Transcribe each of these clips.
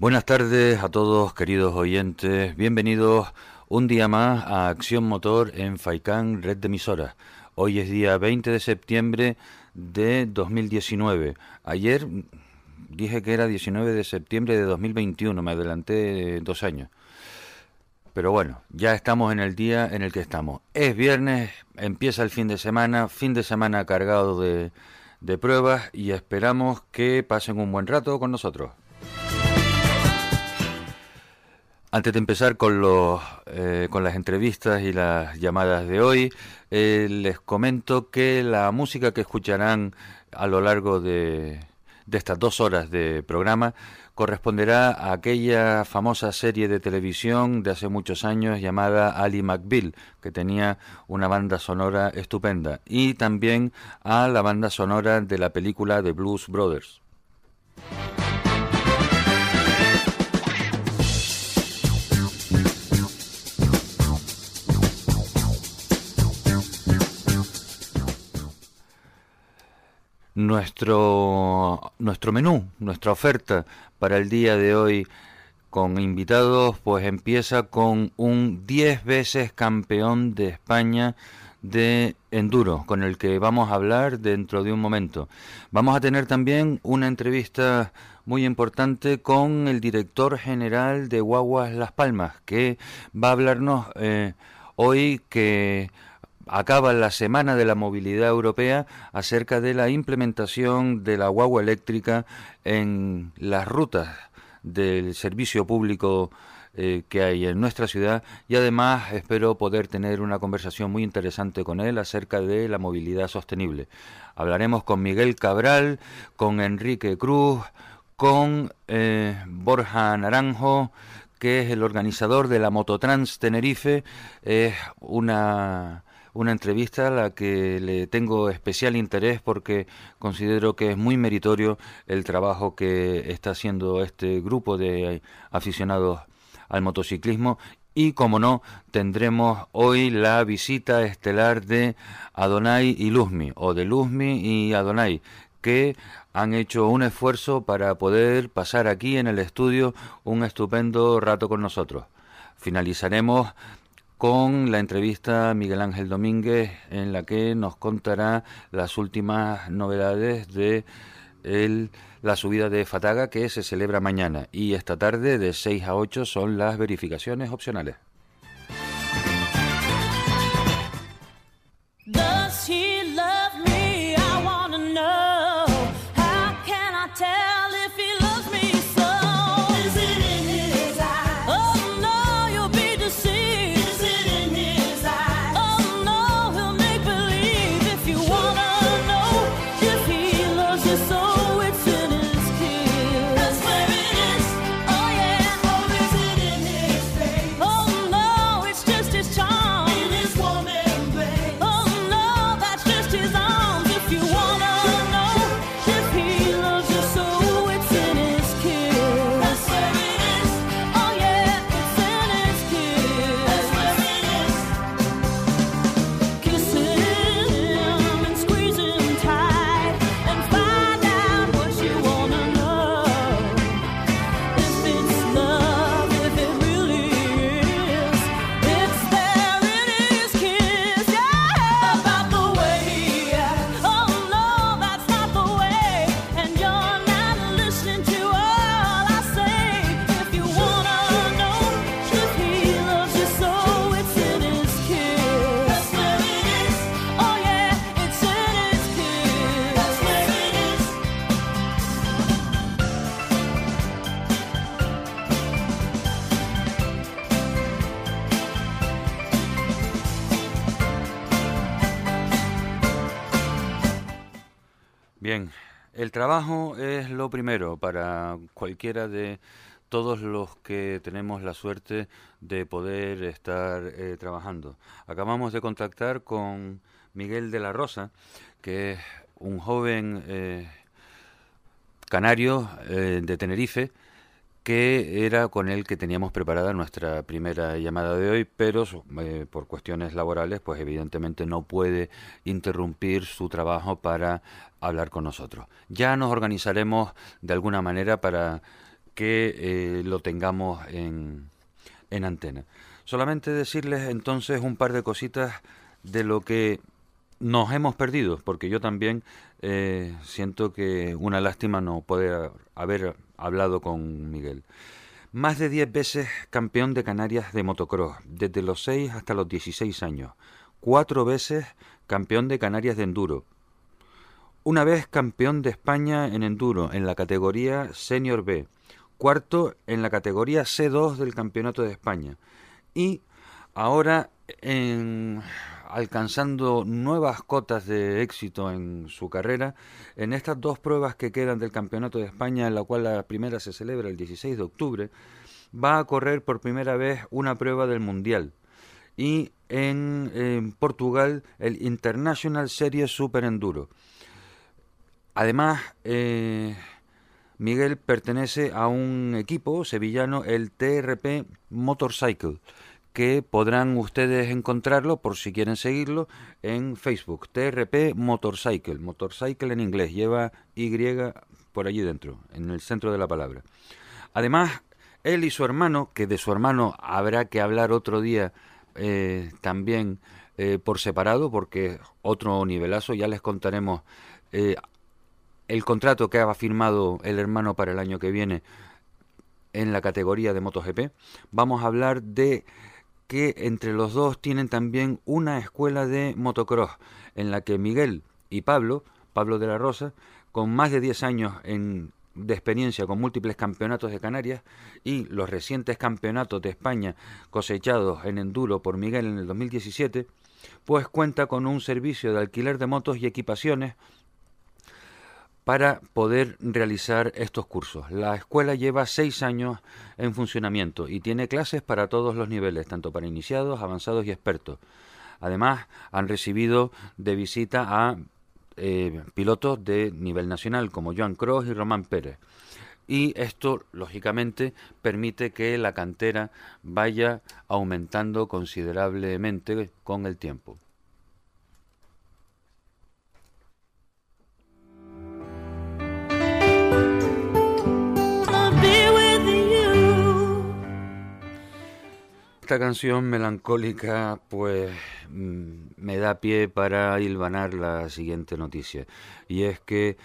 Buenas tardes a todos, queridos oyentes. Bienvenidos un día más a Acción Motor en Faicán, red de emisoras. Hoy es día 20 de septiembre de 2019. Ayer dije que era 19 de septiembre de 2021, me adelanté dos años. Pero bueno, ya estamos en el día en el que estamos. Es viernes, empieza el fin de semana, fin de semana cargado de, de pruebas y esperamos que pasen un buen rato con nosotros. Antes de empezar con, los, eh, con las entrevistas y las llamadas de hoy, eh, les comento que la música que escucharán a lo largo de, de estas dos horas de programa corresponderá a aquella famosa serie de televisión de hace muchos años llamada Ali McBeal, que tenía una banda sonora estupenda, y también a la banda sonora de la película The Blues Brothers. Nuestro, nuestro menú, nuestra oferta para el día de hoy con invitados, pues empieza con un 10 veces campeón de España de enduro, con el que vamos a hablar dentro de un momento. Vamos a tener también una entrevista muy importante con el director general de Guaguas Las Palmas, que va a hablarnos eh, hoy que acaba la Semana de la Movilidad Europea acerca de la implementación de la guagua eléctrica en las rutas del servicio público eh, que hay en nuestra ciudad y además espero poder tener una conversación muy interesante con él acerca de la movilidad sostenible. Hablaremos con Miguel Cabral, con Enrique Cruz, con eh, Borja Naranjo, que es el organizador de la Mototrans Tenerife. Es una una entrevista a la que le tengo especial interés porque considero que es muy meritorio el trabajo que está haciendo este grupo de aficionados al motociclismo y como no tendremos hoy la visita estelar de Adonai y Luzmi o de Luzmi y Adonai que han hecho un esfuerzo para poder pasar aquí en el estudio un estupendo rato con nosotros. Finalizaremos con la entrevista a Miguel Ángel Domínguez en la que nos contará las últimas novedades de la subida de Fataga que se celebra mañana y esta tarde de 6 a 8 son las verificaciones opcionales. Trabajo es lo primero para cualquiera de todos los que tenemos la suerte de poder estar eh, trabajando. Acabamos de contactar con Miguel de la Rosa, que es un joven eh, canario eh, de Tenerife, que era con el que teníamos preparada nuestra primera llamada de hoy, pero por cuestiones laborales, pues evidentemente no puede interrumpir su trabajo para hablar con nosotros. Ya nos organizaremos de alguna manera para que eh, lo tengamos en, en antena. Solamente decirles entonces un par de cositas de lo que nos hemos perdido, porque yo también eh, siento que una lástima no poder haber hablado con Miguel. Más de 10 veces campeón de Canarias de motocross, desde los 6 hasta los 16 años. Cuatro veces campeón de Canarias de enduro. Una vez campeón de España en enduro en la categoría Senior B. Cuarto en la categoría C2 del Campeonato de España. Y ahora en alcanzando nuevas cotas de éxito en su carrera en estas dos pruebas que quedan del Campeonato de España, en la cual la primera se celebra el 16 de octubre, va a correr por primera vez una prueba del Mundial. Y en, Portugal el International Series Super Enduro. Además, eh, Miguel pertenece a un equipo sevillano, el TRP Motorcycle que podrán ustedes encontrarlo por si quieren seguirlo en Facebook, TRP Motorcycle, Motorcycle en inglés, lleva Y por allí dentro, en el centro de la palabra. Además, él y su hermano, que de su hermano habrá que hablar otro día eh, también eh, por separado, porque otro nivelazo, ya les contaremos el contrato que ha firmado el hermano para el año que viene en la categoría de MotoGP. Vamos a hablar de que entre los dos tienen también una escuela de motocross en la que Miguel y Pablo, Pablo de la Rosa, con más de 10 años en, de experiencia con múltiples campeonatos de Canarias y los recientes campeonatos de España cosechados en enduro por Miguel en el 2017, pues cuenta con un servicio de alquiler de motos y equipaciones para poder realizar estos cursos. La escuela lleva seis años en funcionamiento y tiene clases para todos los niveles, tanto para iniciados, avanzados y expertos. Además, han recibido de visita a eh, pilotos de nivel nacional como Joan Cross y Román Pérez. Y esto, lógicamente, permite que la cantera vaya aumentando considerablemente con el tiempo. Esta canción melancólica pues mm, me da pie para hilvanar la siguiente noticia y es que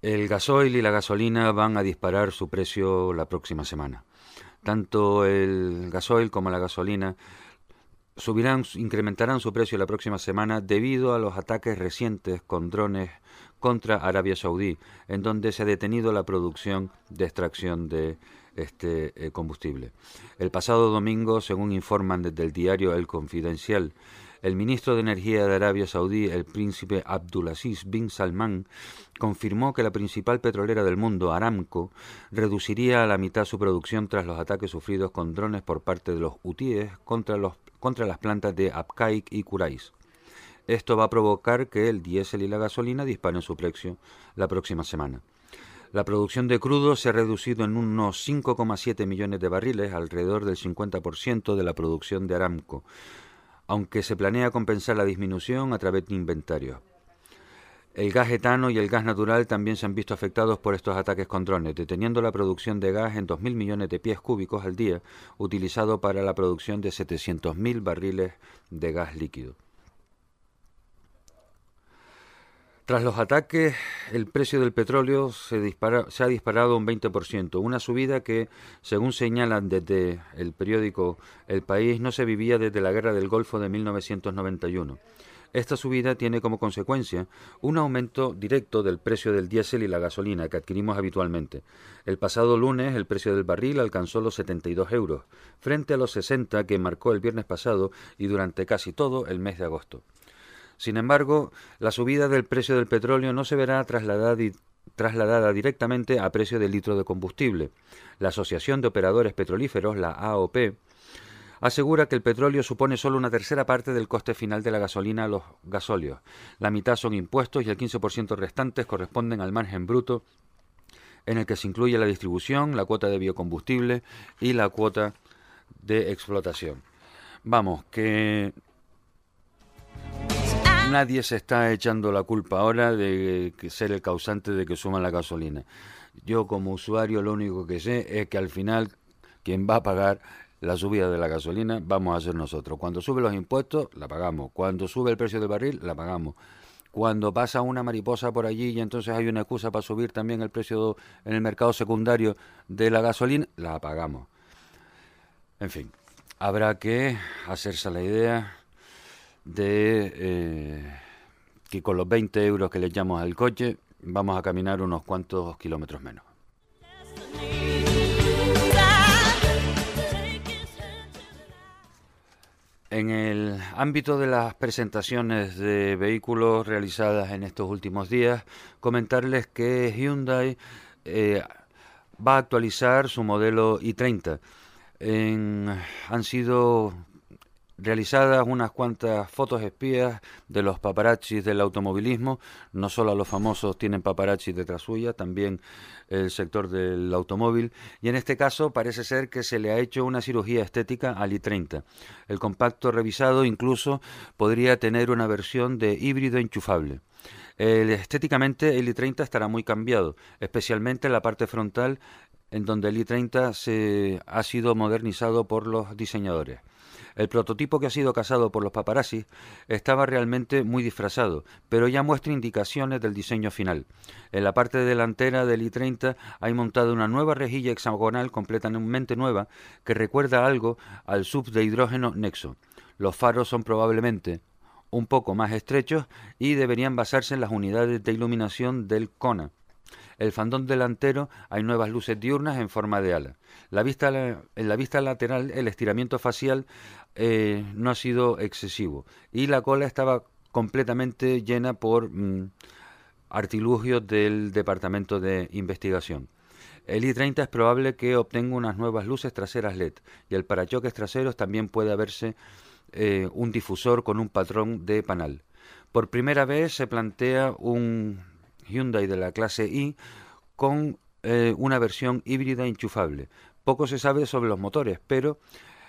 el gasoil y la gasolina van a disparar su precio la próxima semana. Tanto el gasoil como la gasolina subirán, incrementarán su precio la próxima semana debido a los ataques recientes con drones contra Arabia Saudí, en donde se ha detenido la producción de extracción de este eh, combustible. El pasado domingo, según informan desde el diario El Confidencial, el ministro de Energía de Arabia Saudí, el príncipe Abdulaziz bin Salman, confirmó que la principal petrolera del mundo, Aramco, reduciría a la mitad su producción tras los ataques sufridos con drones por parte de los hutíes contra, los, contra las plantas de Abqaiq y Kurais. Esto va a provocar que el diésel y la gasolina disparen su precio la próxima semana. La producción de crudo se ha reducido en unos 5,7 millones de barriles, alrededor del 50% de la producción de Aramco, aunque se planea compensar la disminución a través de inventarios. El gas etano y el gas natural también se han visto afectados por estos ataques con drones, deteniendo la producción de gas en 2.000 millones de pies cúbicos al día, utilizado para la producción de 700.000 barriles de gas líquido. Tras los ataques, el precio del petróleo se, ha disparado un 20%, una subida que, según señalan desde el periódico El País, no se vivía desde la Guerra del Golfo de 1991. Esta subida tiene como consecuencia un aumento directo del precio del diésel y la gasolina que adquirimos habitualmente. El pasado lunes el precio del barril alcanzó los 72 euros, frente a los 60 que marcó el viernes pasado y durante casi todo el mes de agosto. Sin embargo, la subida del precio del petróleo no se verá trasladada, directamente a precio del litro de combustible. La Asociación de Operadores Petrolíferos, la AOP, asegura que el petróleo supone solo una tercera parte del coste final de la gasolina a los gasóleos. La mitad son impuestos y el 15% restantes corresponden al margen bruto en el que se incluye la distribución, la cuota de biocombustible y la cuota de explotación. Vamos, que nadie se está echando la culpa ahora de ser el causante de que suman la gasolina. Yo como usuario lo único que sé es que al final quien va a pagar la subida de la gasolina vamos a ser nosotros. Cuando suben los impuestos, la pagamos. Cuando sube el precio del barril, la pagamos. Cuando pasa una mariposa por allí y entonces hay una excusa para subir también el precio en el mercado secundario de la gasolina, la pagamos. En fin, habrá que hacerse la idea de eh, que con los 20 euros que le echamos al coche vamos a caminar unos cuantos kilómetros menos. En el ámbito de las presentaciones de vehículos realizadas en estos últimos días, comentarles que Hyundai eh, va a actualizar su modelo i30. han sido realizadas unas cuantas fotos espías de los paparazzis del automovilismo. No solo los famosos tienen paparazzis detrás suya, también el sector del automóvil. Y en este caso parece ser que se le ha hecho una cirugía estética al i30. El compacto revisado incluso podría tener una versión de híbrido enchufable. estéticamente el i30 estará muy cambiado, especialmente en la parte frontal en donde el i30 se ha sido modernizado por los diseñadores. El prototipo que ha sido casado por los paparazzi estaba realmente muy disfrazado, pero ya muestra indicaciones del diseño final. En la parte delantera del i30 hay montada una nueva rejilla hexagonal completamente nueva que recuerda algo al sub de hidrógeno Nexo. Los faros son probablemente un poco más estrechos y deberían basarse en las unidades de iluminación del Kona. El fandón delantero hay nuevas luces diurnas en forma de ala. La vista, en la vista lateral el estiramiento facial eh, no ha sido excesivo y la cola estaba completamente llena por mm, artilugios del Departamento de Investigación. El i30 es probable que obtenga unas nuevas luces traseras LED y el parachoques traseros también puede verse eh, un difusor con un patrón de panal. Por primera vez se plantea un Hyundai de la clase I con eh, una versión híbrida enchufable. Poco se sabe sobre los motores, pero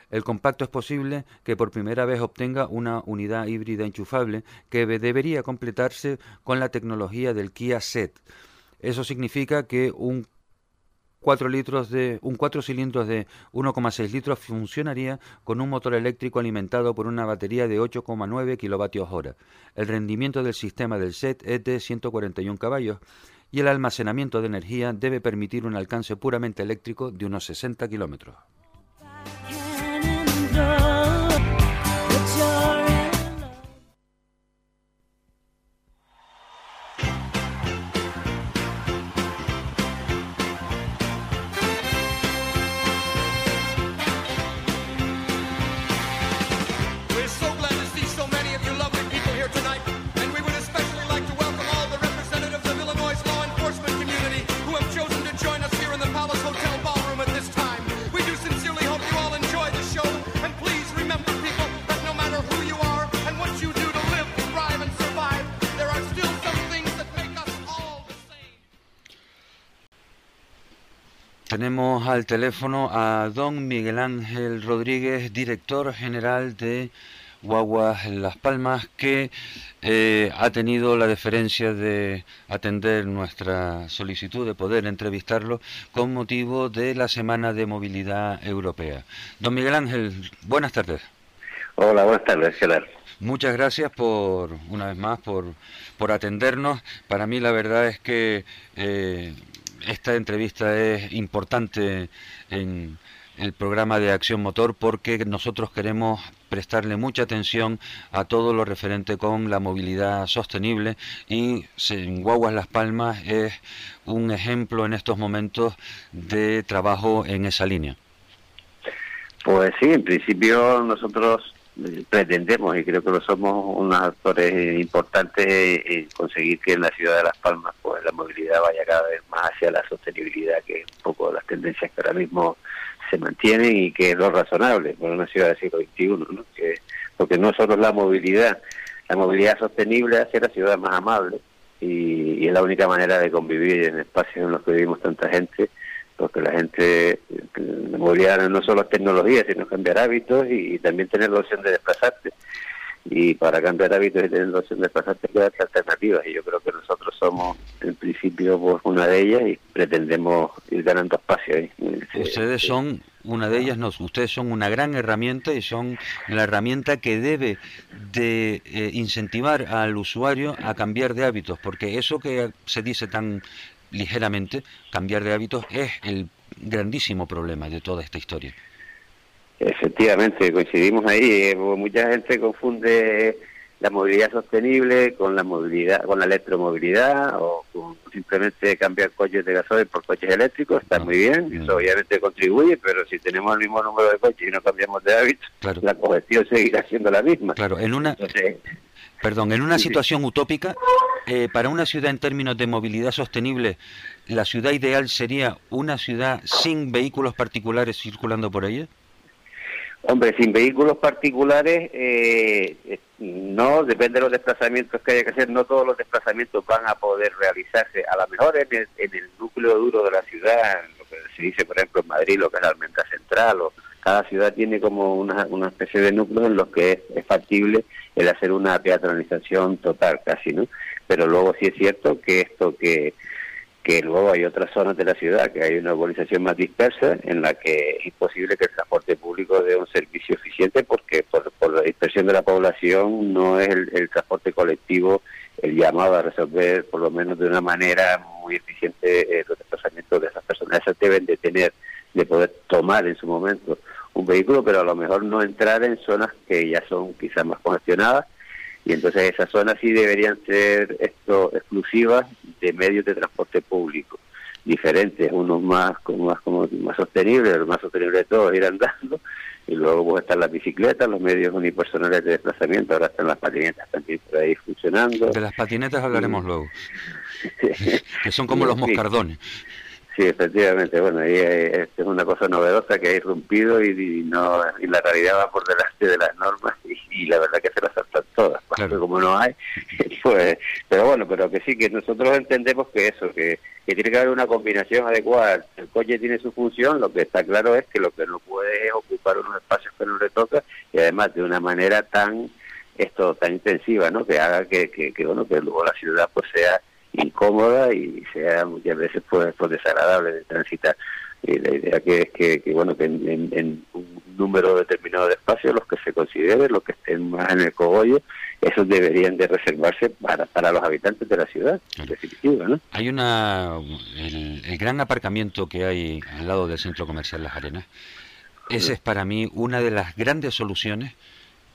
el compacto es posible que por primera vez obtenga una unidad híbrida enchufable que debería completarse con la tecnología del Kia SET. Eso significa que un 4 litros de un 4 cilindros de 1,6 litros funcionaría con un motor eléctrico alimentado por una batería de 8,9 kilovatios hora. El rendimiento del sistema del SET es de 141 caballos y el almacenamiento de energía debe permitir un alcance puramente eléctrico de unos 60 kilómetros. Tenemos al teléfono a don Miguel Ángel Rodríguez, director general de Guaguas Las Palmas, que eh, ha tenido la deferencia de atender nuestra solicitud de poder entrevistarlo con motivo de la Semana de Movilidad Europea. Don Miguel Ángel, buenas tardes. Hola, buenas tardes, Gerard. Muchas gracias por, una vez más, por, por atendernos. Para mí la verdad es que eh, esta entrevista es importante en el programa de Acción Motor porque nosotros queremos prestarle mucha atención a todo lo referente con la movilidad sostenible y en Guaguas Las Palmas es un ejemplo en estos momentos de trabajo en esa línea. Pues sí, en principio nosotros pretendemos, y creo que lo somos, unos actores importantes en conseguir que en la ciudad de Las Palmas la movilidad vaya cada vez más hacia la sostenibilidad, que es un poco las tendencias que ahora mismo se mantienen y que es lo razonable para una ciudad del siglo XXI, ¿no? Que, porque no solo la movilidad, la movilidad sostenible hace la ciudad más amable y, y es la única manera de convivir en espacios en los que vivimos tanta gente porque la gente, la movilidad no solo es tecnología, sino cambiar hábitos y, también tener la opción de desplazarse. Y para cambiar hábitos y tener la opción de pasarte que alternativas y yo creo que nosotros somos en principio pues, una de ellas y pretendemos ir ganando espacio ahí. Ustedes son una de ellas, no, ustedes son una gran herramienta y son la herramienta que debe de eh, incentivar al usuario a cambiar de hábitos, porque eso que se dice tan ligeramente, cambiar de hábitos es el grandísimo problema de toda esta historia. Efectivamente, coincidimos ahí. Eh, mucha gente confunde la movilidad sostenible con la movilidad, con la electromovilidad o con simplemente cambiar coches de gasoil por coches eléctricos. Está muy bien, eso obviamente contribuye, pero si tenemos el mismo número de coches y no cambiamos de hábitos, la congestión seguirá siendo la misma. Claro, en una, perdón, en una situación utópica, eh, para una ciudad en términos de movilidad sostenible, la ciudad ideal sería una ciudad sin vehículos particulares circulando por ella. Hombre, sin vehículos particulares, eh, eh, no, depende de los desplazamientos que haya que hacer, no todos los desplazamientos van a poder realizarse. A lo mejor en el, núcleo duro de la ciudad, lo que se dice, por ejemplo, en Madrid, lo que es la Almendra Central, o cada ciudad tiene como una, una especie de núcleos en los que es, es factible el hacer una peatonalización total, casi, ¿no? Pero luego sí es cierto que esto que que luego hay otras zonas de la ciudad que hay una urbanización más dispersa en la que es imposible que el transporte público dé un servicio eficiente porque por, la dispersión de la población no es el, transporte colectivo el llamado a resolver por lo menos de una manera muy eficiente eh, los desplazamientos de esas personas. Esas deben de tener, de poder tomar en su momento un vehículo, pero a lo mejor no entrar en zonas que ya son quizás más congestionadas y entonces esas zonas sí deberían ser esto exclusivas de medios de transporte público diferentes, unos más como más como más sostenibles, los más sostenibles de todos ir andando y luego pues están las bicicletas, los medios unipersonales de desplazamiento, ahora están las patinetas también por ahí funcionando. De las patinetas hablaremos luego. que son como los moscardones. Sí, efectivamente. Bueno, ahí es una cosa novedosa que ha irrumpido y, no y la realidad va por delante de las normas y, la verdad que se las saltan todas. Claro. Como no hay, pues. Pero bueno, pero que sí, que nosotros entendemos que eso, que, que tiene que haber una combinación adecuada. El coche tiene su función, lo que está claro es que lo que no puede es ocupar unos espacios que no le toca y además de una manera tan esto tan intensiva, ¿no? Que haga que, que, que bueno que luego la ciudad pues sea incómoda y sea muchas veces pues, pues desagradable de transitar. Y la idea que es que, bueno que en, un número determinado de espacios, los que se consideren, los que estén más en el cogollo, esos deberían de reservarse para, para los habitantes de la ciudad, en definitiva, ¿no? Hay una el, el gran aparcamiento que hay al lado del centro comercial Las Arenas. Esa es para mí una de las grandes soluciones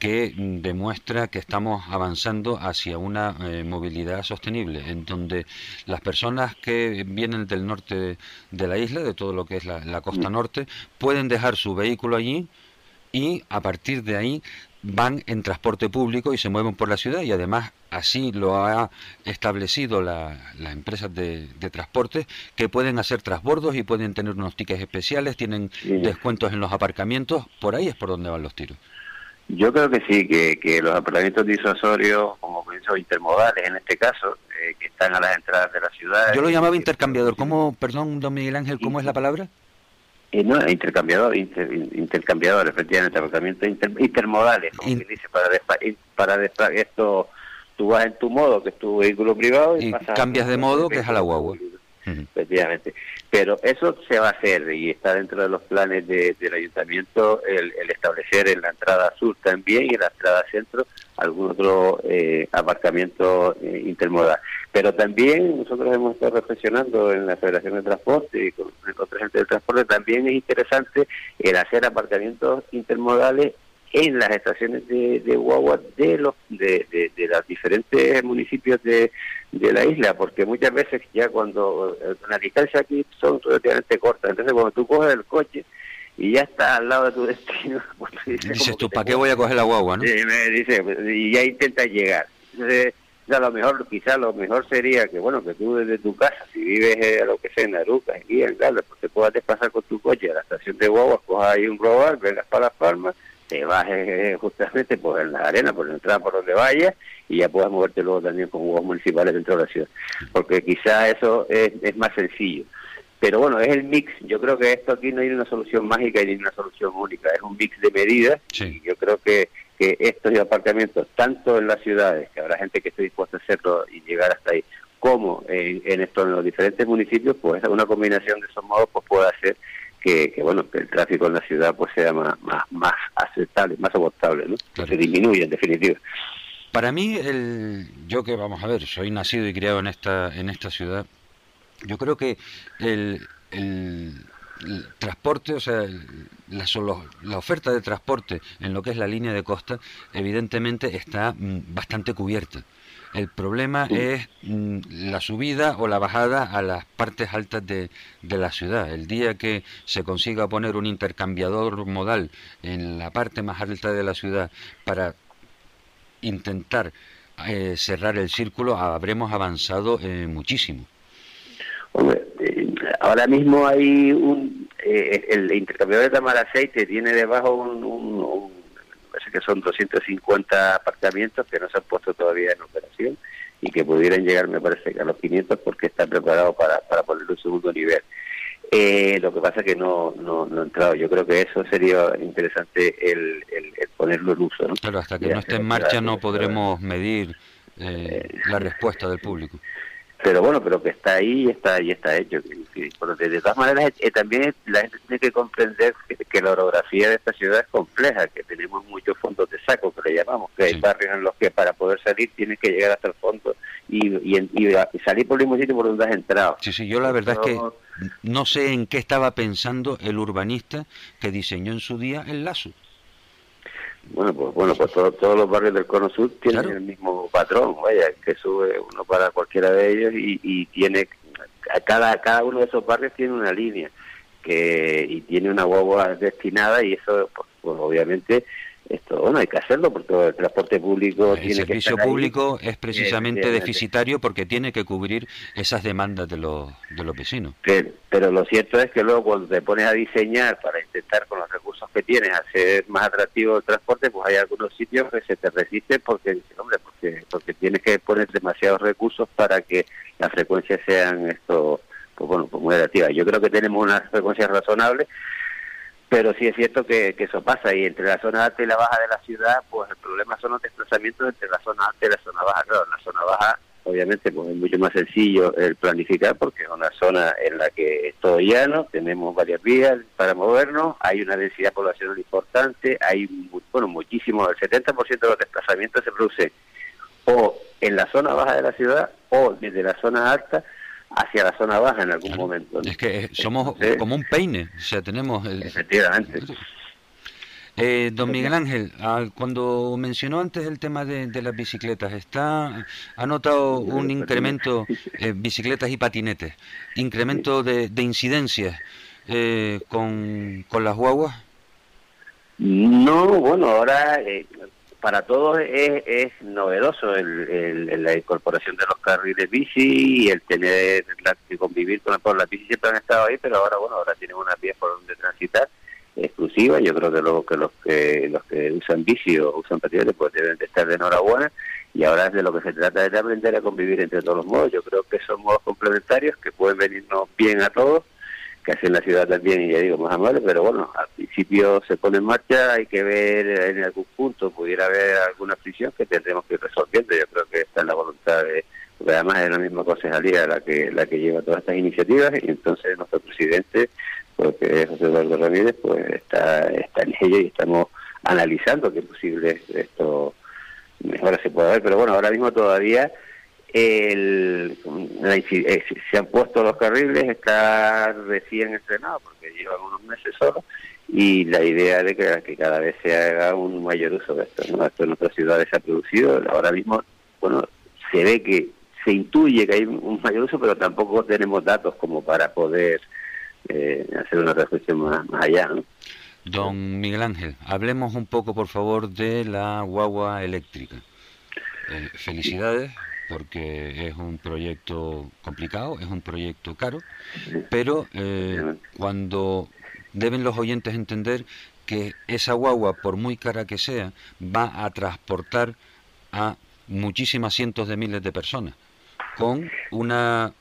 que demuestra que estamos avanzando hacia una eh, movilidad sostenible, en donde las personas que vienen del norte de la isla, de todo lo que es la, costa mm. norte, pueden dejar su vehículo allí y a partir de ahí van en transporte público y se mueven por la ciudad y además así lo ha establecido las empresas de, transporte que pueden hacer transbordos y pueden tener unos tickets especiales, tienen descuentos en los aparcamientos, por ahí es por donde van los tiros. Yo creo que sí, que, los apartamentos disuasorios, como pienso, intermodales en este caso, eh, que están a las entradas de la ciudad. Yo lo llamaba intercambiador. ¿Cómo, perdón, don Miguel Ángel, cómo es la palabra? Eh, no, intercambiador, intercambiador, efectivamente, aparcamientos intermodales, como dice, para, para esto, tú vas en tu modo, que es tu vehículo privado, y, cambias de modo, que es a la guagua efectivamente. Pero eso se va a hacer y está dentro de los planes del ayuntamiento el, establecer en la entrada sur también y en la entrada centro algún otro eh, aparcamiento eh, intermodal. Pero también nosotros hemos estado reflexionando en la Federación de Transporte y con, otra gente del transporte, también es interesante el hacer aparcamientos intermodales en las estaciones de, de guagua de los de, de, los diferentes municipios de, de la isla, porque muchas veces ya cuando las distancias aquí son relativamente cortas, entonces cuando tú coges el coche y ya está al lado de tu destino, pues, dices, tú, ¿para qué voy a coger la guagua? ¿no? me dice, y ya intentas llegar. Entonces, a lo mejor, quizás lo mejor sería que, bueno, que tú desde tu casa, si vives eh, a lo que sea en Aruca, en en Gales, pues te puedas desplazar con tu coche a la estación de guagua, cojas ahí un robar, vengas para Las Palmas, te bajes eh, justamente por en la arena, por la entrada, por donde vayas, y ya puedas moverte luego también con juegos municipales dentro de la ciudad. Porque quizá eso es, es más sencillo. Pero bueno, es el mix. Yo creo que esto aquí no hay una solución mágica ni una solución única. Es un mix de medidas. Y yo creo que, que estos aparcamientos, tanto en las ciudades, que habrá gente que esté dispuesta a hacerlo y llegar hasta ahí, como en, en estos en los diferentes municipios, pues una combinación de esos modos pues puede hacer que, bueno que el tráfico en la ciudad pues sea más más, aceptable, más soportable, ¿no? Que se disminuya en definitiva. Para mí, el, yo que vamos a ver, soy nacido y criado en esta en esta ciudad, yo creo que el, el, transporte, o sea, la, la, oferta de transporte en lo que es la línea de costa, evidentemente está mm, bastante cubierta. El problema es mm, la subida o la bajada a las partes altas de, la ciudad. El día que se consiga poner un intercambiador modal en la parte más alta de la ciudad para intentar eh, cerrar el círculo, habremos avanzado eh, muchísimo. Eh, ahora mismo hay un. el intercambiador de Tamar Aceite tiene debajo un parece que son 250 apartamentos que no se han puesto todavía en operación y que pudieran llegar, me parece, a los 500 porque están preparados para, para ponerlo en segundo nivel. Eh, lo que pasa es que no, no, no ha entrado. Yo creo que eso sería interesante el, el, ponerlo en uso. ¿no? Claro, hasta que no esté en marcha no podremos medir eh, la respuesta del público pero bueno, pero que está ahí y está, y está hecho. de todas maneras, eh, también la gente tiene que comprender que, la orografía de esta ciudad es compleja, que tenemos muchos fondos de saco, que le llamamos, que hay barrios en los que para poder salir tienes que llegar hasta el fondo y, y, salir por el mismo sitio por donde has entrado. Sí, sí, yo la verdad es que no sé en qué estaba pensando el urbanista que diseñó en su día el lazo. Bueno, pues bueno, pues todos los barrios del Cono Sur tienen el mismo patrón, vaya, que sube uno para cualquiera de ellos y, y tiene cada cada uno de esos barrios tiene una línea que y tiene una guagua destinada y eso pues, pues obviamente esto bueno hay que hacerlo porque el transporte público el servicio público es precisamente deficitario porque tiene que cubrir esas demandas de los de los vecinos. Pero, lo cierto es que luego cuando te pones a diseñar para intentar con los recursos que tienes hacer más atractivo el transporte pues hay algunos sitios que se te resisten porque hombre porque porque tienes que poner demasiados recursos para que las frecuencias sean esto pues bueno pues muy atractivas yo creo que tenemos unas frecuencias razonables pero sí es cierto que, eso pasa y entre la zona alta y la baja de la ciudad, pues el problema son los desplazamientos entre la zona alta y la zona baja. Claro, en la zona baja, obviamente, pues es mucho más sencillo el planificar porque es una zona en la que es todo llano, tenemos varias vías para movernos, hay una densidad poblacional importante, hay, bueno, muchísimo, el 70% de los desplazamientos se produce o en la zona baja de la ciudad o desde la zona alta hacia la zona baja en algún momento. Es que somos como un peine, o sea, tenemos... Efectivamente. Eh, don Miguel Ángel, cuando mencionó antes el tema de, las bicicletas, ¿está ha notado un incremento, eh, bicicletas y patinetes, incremento de, de incidencias eh, con, con las guaguas? No, bueno, ahora eh, para todos es, es novedoso el, la incorporación de los carriles bici y el tener que convivir con por las bici siempre han estado ahí pero ahora bueno ahora tienen una vía por donde transitar exclusiva. Yo creo que luego que los que los que usan bici o usan patines pues deben de estar de enhorabuena. Y ahora es de lo que se trata es de aprender a convivir entre todos los modos. Yo creo que son modos complementarios que pueden venirnos bien a todos que hacen la ciudad también, y ya digo, más amable, pero bueno, al principio se pone en marcha, hay que ver en algún punto, pudiera haber alguna fricción que tendremos que ir resolviendo, yo creo que está en la voluntad de, porque además es la misma concejalía la que la que lleva todas estas iniciativas, y entonces nuestro presidente, porque José Eduardo Ramírez, pues está, está en ello y estamos analizando qué posible esto mejor se puede ver, pero bueno, ahora mismo todavía el, eh, se han puesto los carriles, está recién estrenado porque llevan unos meses solo y la idea de que, cada vez se haga un mayor uso de esto. ¿no? Esto en otras ciudades se ha producido, ahora mismo, bueno, se ve que se intuye que hay un mayor uso, pero tampoco tenemos datos como para poder eh, hacer una reflexión más, allá. Don Miguel Ángel, hablemos un poco, por favor, de la guagua eléctrica. Eh, felicidades porque es un proyecto complicado, es un proyecto caro, pero eh, cuando deben los oyentes entender que esa guagua, por muy cara que sea, va a transportar a muchísimas cientos de miles de personas, con una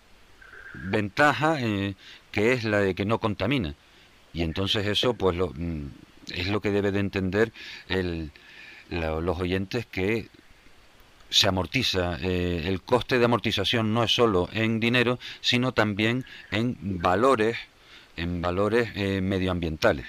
ventaja eh, que es la de que no contamina. Y entonces eso pues lo, mm, es lo que debe de entender el, los oyentes que se amortiza, eh, el coste de amortización no es solo en dinero, sino también en valores, en valores eh, medioambientales.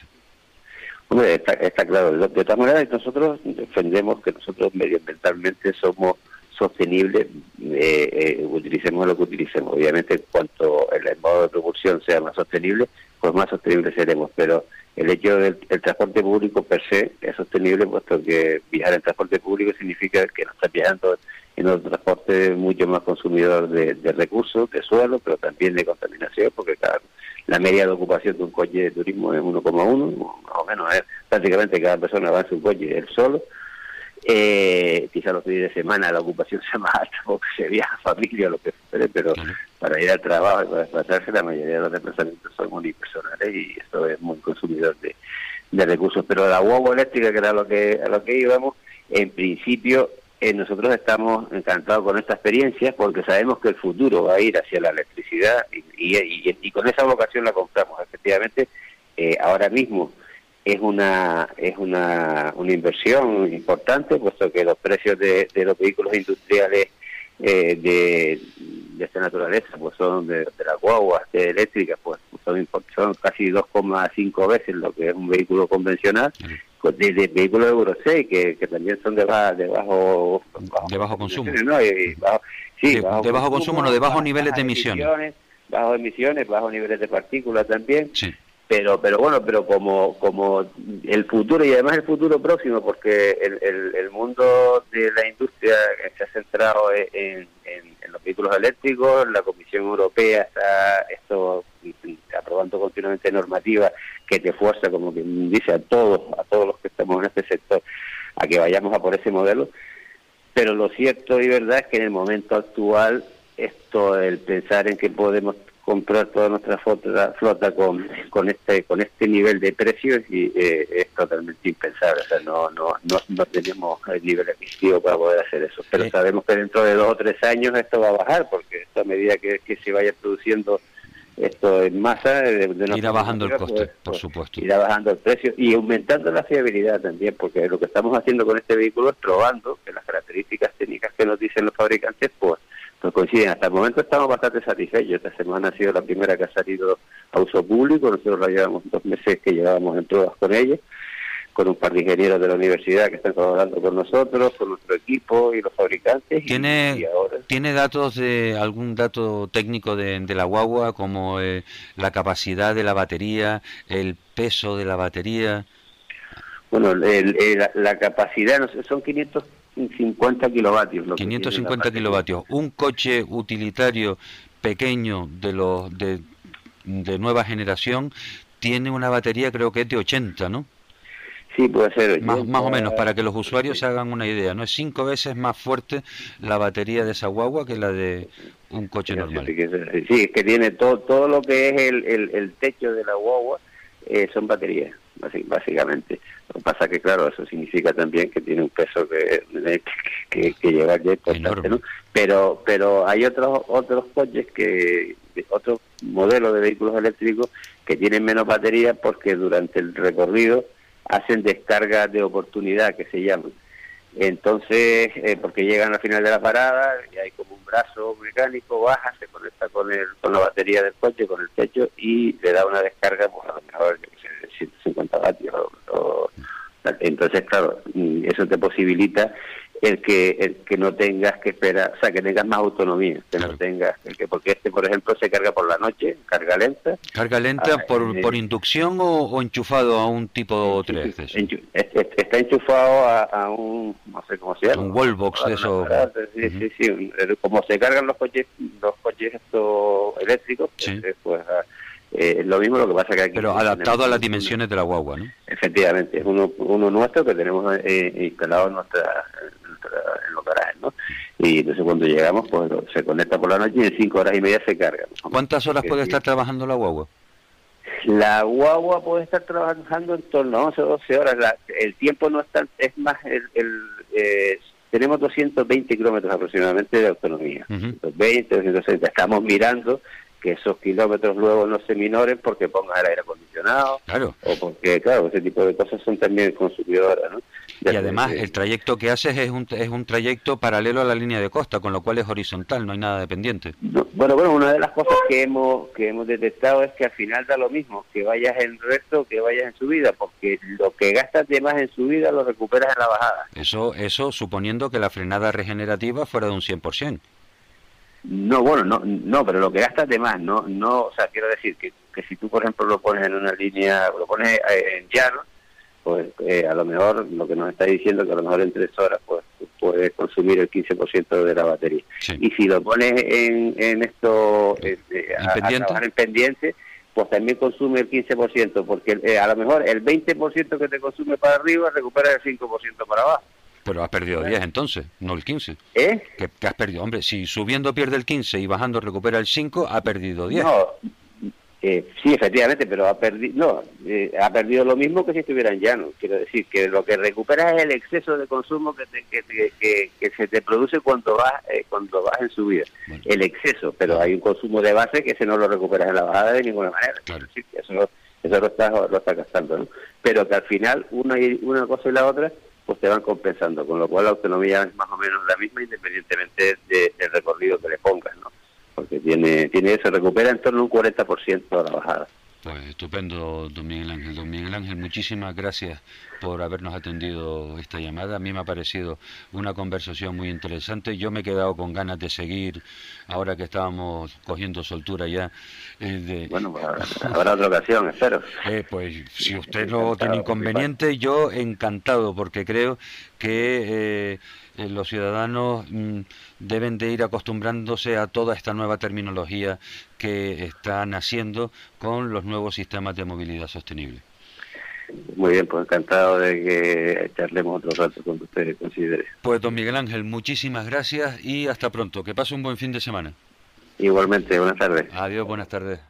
Hombre, está, claro. De todas maneras, nosotros defendemos que nosotros medioambientalmente somos sostenibles, eh, utilicemos lo que utilicemos. Obviamente, cuanto el modo de propulsión sea más sostenible, pues más sostenible seremos. Pero el hecho del transporte público per se es sostenible, puesto que viajar en transporte público significa que no estás viajando en un transporte mucho más consumidor de, recursos, de suelo, pero también de contaminación, porque cada, la media de ocupación de un coche de turismo es 1,1, más o menos, es prácticamente cada persona va en su coche él solo. Eh, quizá los días de semana la ocupación sea más alta porque se viaja familia o lo que fuere, pero para ir al trabajo y para desplazarse la mayoría de los desplazamientos son unipersonales y esto es muy consumidor de, recursos. Pero la guagua eléctrica, que era lo que, a lo que íbamos, en principio eh, nosotros estamos encantados con esta experiencia porque sabemos que el futuro va a ir hacia la electricidad y, y, con esa vocación la compramos. Efectivamente, eh, ahora mismo es una es una, una inversión importante, puesto que los precios de, de los vehículos industriales eh, de, de esta naturaleza, pues son de, las guaguas eléctricas, pues son, son casi 2,5 veces lo que es un vehículo convencional, pues de, de vehículos Euro 6, que, que también son de, de bajo, de bajo consumo. sí, de, bajo, consumo, no de bajos niveles de emisiones. emisiones. Bajos emisiones, bajos niveles de partículas también. Sí pero pero bueno pero como como el futuro y además el futuro próximo porque el, el, mundo de la industria se ha centrado en, en, los vehículos eléctricos la Comisión Europea está esto aprobando continuamente normativa que te fuerza como que dice a todos a todos los que estamos en este sector a que vayamos a por ese modelo. Pero lo cierto y verdad es que en el momento actual esto el pensar en que podemos comprar toda nuestra flota, flota con, con este con este nivel de precios y eh, es totalmente impensable. O sea, no, no, no, tenemos el nivel adquisitivo para poder hacer eso. Pero sabemos que dentro de dos o tres años esto va a bajar, porque a medida que, se vaya produciendo esto en masa, de, irá bajando el coste, pues, por pues, supuesto. Irá bajando el precio y aumentando la fiabilidad también, porque lo que estamos haciendo con este vehículo es probando que las características técnicas que nos dicen los fabricantes, pues pues coinciden. Hasta el momento estamos bastante satisfechos. Esta semana ha sido la primera que ha salido a uso público. Nosotros la llevamos dos meses que llevábamos en pruebas con ella, con un par de ingenieros de la universidad que están colaborando con nosotros, con nuestro equipo y los fabricantes. ¿Tiene, ¿tiene datos de algún dato técnico de, la guagua, como eh, la capacidad de la batería, el peso de la batería? Bueno, la, capacidad son 500 50 kilovatios. 550 kilovatios. Un coche utilitario pequeño de los de, de nueva generación tiene una batería creo que es de 80, ¿no? Sí, puede ser. más, más, o menos, para que los usuarios se hagan una idea. No es cinco veces más fuerte la batería de esa guagua que la de un coche normal. Sí, es que tiene todo, todo lo que es el, el, el techo de la guagua eh, son baterías, básicamente. Lo que pasa que, claro, eso significa también que tiene un peso que, que, que llevar ya importante, ¿no? Pero, pero hay otros otros coches que, otros modelos de vehículos eléctricos que tienen menos batería porque durante el recorrido hacen descargas de oportunidad, que se llaman. Entonces, eh, porque llegan al final de la parada y hay como un brazo mecánico, baja, se conecta con el, con la batería del coche, con el techo y le da una descarga, pues a lo mejor de 150 vatios. entonces, claro, eso te posibilita el que el que no tengas que esperar, o sea, que tengas más autonomía, que no tengas, el que porque este, por ejemplo, se carga por la noche, carga lenta. ¿Carga lenta ah, por, eh, por inducción o, enchufado a un tipo 3 Está enchufado a, un, no sé cómo se llama. Un wallbox de eso. Sí, sí, sí, como se cargan los coches, los coches estos eléctricos, pues, pues ah, eh, lo mismo lo que pasa que aquí... Pero adaptado a las dimensiones de la guagua, ¿no? Efectivamente, es uno, uno nuestro que tenemos eh, instalado en nuestra en los garajes, ¿no? Y entonces cuando llegamos, pues se conecta por la noche y en cinco horas y media se carga. ¿Cuántas horas puede estar trabajando la guagua? La guagua puede estar trabajando en torno a 11 o 12 horas. el tiempo no es tan, es más, el, eh, tenemos 220 kilómetros aproximadamente de autonomía. 220, 260. Estamos mirando que esos kilómetros luego no se minoren porque pongan el aire acondicionado claro. o porque, claro, ese tipo de cosas son también consumidoras, ¿no? Y además el trayecto que haces es un, es un trayecto paralelo a la línea de costa, con lo cual es horizontal, no hay nada dependiente. bueno, bueno, una de las cosas que hemos que hemos detectado es que al final da lo mismo, que vayas en recto que vayas en subida, porque lo que gastas de más en subida lo recuperas en la bajada. Eso, eso suponiendo que la frenada regenerativa fuera de un 100%. No, bueno, no, no, pero lo que gastas de más, no, no, o sea, quiero decir que, que si tú, por ejemplo, lo pones en una línea, lo pones eh, en llano, pues eh, a lo mejor lo que nos está diciendo que a lo mejor en tres horas pues puedes consumir el 15% de la batería. Y si lo pones en, en esto, eh, a, trabajar en pendiente, pues también consume el 15%, porque eh, a lo mejor el 20% que te consume para arriba recupera el 5% para abajo. Pero has perdido 10 entonces, no el 15. ¿Eh? ¿Qué, has perdido? Hombre, si subiendo pierde el 15 y bajando recupera el 5, ha perdido 10. No, eh, sí, efectivamente, pero ha perdido, no, eh, ha perdido lo mismo que si estuviera en llano. Quiero decir que lo que recupera es el exceso de consumo que, que, que, se te produce cuando vas eh, cuando vas en subida. El exceso, pero hay un consumo de base que ese no lo recuperas en la bajada de ninguna manera. eso, eso lo estás lo está gastando, ¿no? Pero que al final una y una cosa y la otra pues te van compensando, con lo cual la autonomía es más o menos la misma independientemente del recorrido que le pongas, ¿no? Porque tiene, tiene se recupera en torno a un 40% a la bajada. Pues estupendo, don Miguel Ángel. Don Miguel Ángel, muchísimas gracias por habernos atendido esta llamada. A mí me ha parecido una conversación muy interesante. Yo me he quedado con ganas de seguir, ahora que estábamos cogiendo soltura ya. Eh, bueno, pues, habrá otra ocasión, espero. Eh, pues si usted no tiene inconveniente, yo encantado, porque creo que... Eh, los ciudadanos mm, deben de ir acostumbrándose a toda esta nueva terminología que está naciendo con los nuevos sistemas de movilidad sostenible. Muy bien, pues encantado de que charlemos otro rato cuando usted considere. Pues don Miguel Ángel, muchísimas gracias y hasta pronto. Que pase un buen fin de semana. Igualmente, buenas tardes. Adiós, buenas tardes.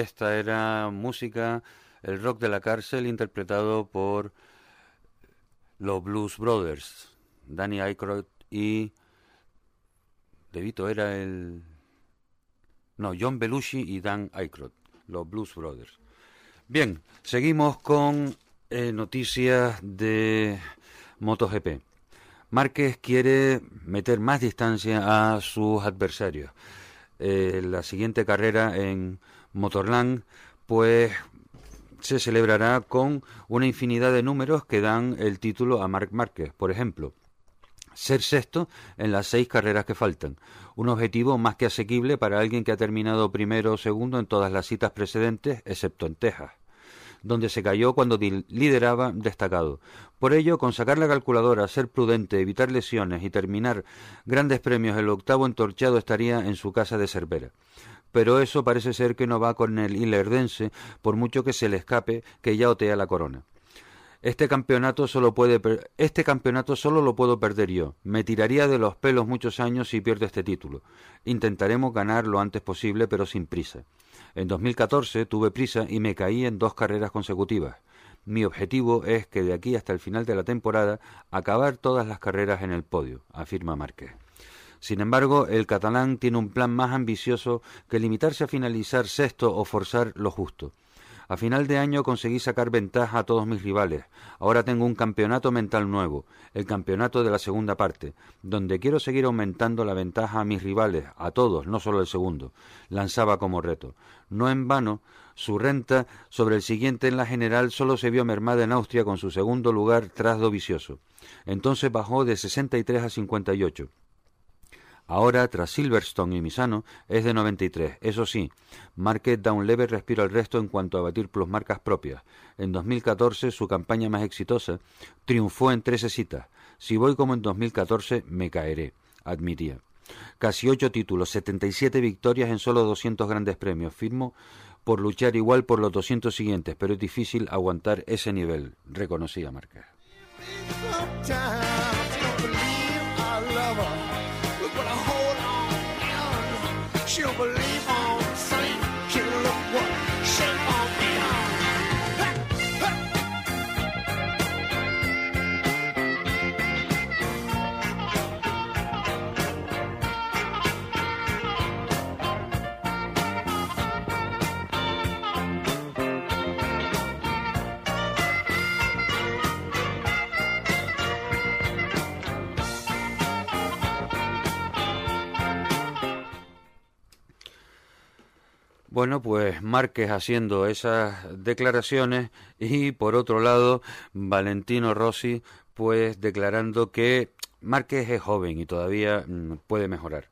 Esta era música, el rock de la cárcel interpretado por los Blues Brothers, Danny Aykroyd y... Vito era el... No, John Belushi y Dan Aykroyd, los Blues Brothers. Bien, seguimos con eh, noticias de MotoGP. Márquez quiere meter más distancia a sus adversarios. Eh, la siguiente carrera en Motorland, pues se celebrará con una infinidad de números que dan el título a Marc Márquez. Por ejemplo, ser sexto en las seis carreras que faltan. Un objetivo más que asequible para alguien que ha terminado primero o segundo en todas las citas precedentes, excepto en Texas donde se cayó cuando lideraba destacado. Por ello, con sacar la calculadora, ser prudente, evitar lesiones y terminar grandes premios, el octavo entorchado estaría en su casa de Cervera. Pero eso parece ser que no va con el ilerdense, por mucho que se le escape que ya otea la corona. Este campeonato solo puede este campeonato solo lo puedo perder yo. Me tiraría de los pelos muchos años si pierdo este título. Intentaremos ganar lo antes posible, pero sin prisa. En 2014 tuve prisa y me caí en dos carreras consecutivas. Mi objetivo es que de aquí hasta el final de la temporada acabar todas las carreras en el podio, afirma Márquez. Sin embargo, el catalán tiene un plan más ambicioso que limitarse a finalizar sexto o forzar lo justo. A final de año conseguí sacar ventaja a todos mis rivales. Ahora tengo un campeonato mental nuevo, el campeonato de la segunda parte, donde quiero seguir aumentando la ventaja a mis rivales, a todos, no solo el segundo. Lanzaba como reto. No en vano, su renta sobre el siguiente en la general solo se vio mermada en Austria con su segundo lugar tras Dovicioso. Entonces bajó de 63 a 58. Ahora, tras Silverstone y Misano, es de 93. Eso sí, Márquez da un leve respiro al resto en cuanto a batir marcas propias. En 2014, su campaña más exitosa, triunfó en 13 citas. Si voy como en 2014, me caeré, admitía. Casi ocho títulos, 77 victorias en solo 200 grandes premios. Firmo por luchar igual por los 200 siguientes, pero es difícil aguantar ese nivel, reconocía Márquez. you believe. Bueno, pues Márquez haciendo esas declaraciones y por otro lado Valentino Rossi pues declarando que Márquez es joven y todavía mm, puede mejorar.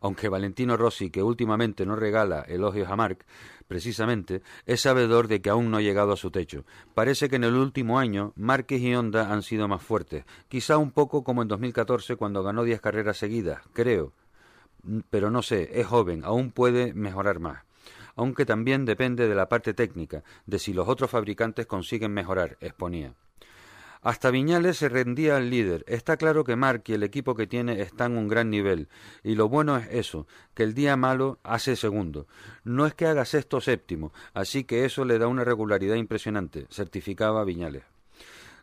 Aunque Valentino Rossi, que últimamente no regala elogios a Marc, precisamente, es sabedor de que aún no ha llegado a su techo. Parece que en el último año Márquez y Honda han sido más fuertes, quizá un poco como en 2014 cuando ganó 10 carreras seguidas, creo. Mm, pero no sé, es joven, aún puede mejorar más aunque también depende de la parte técnica, de si los otros fabricantes consiguen mejorar, exponía. Hasta Viñales se rendía al líder. Está claro que Mark y el equipo que tiene están un gran nivel. Y lo bueno es eso, que el día malo hace segundo. No es que haga sexto o séptimo, así que eso le da una regularidad impresionante, certificaba Viñales.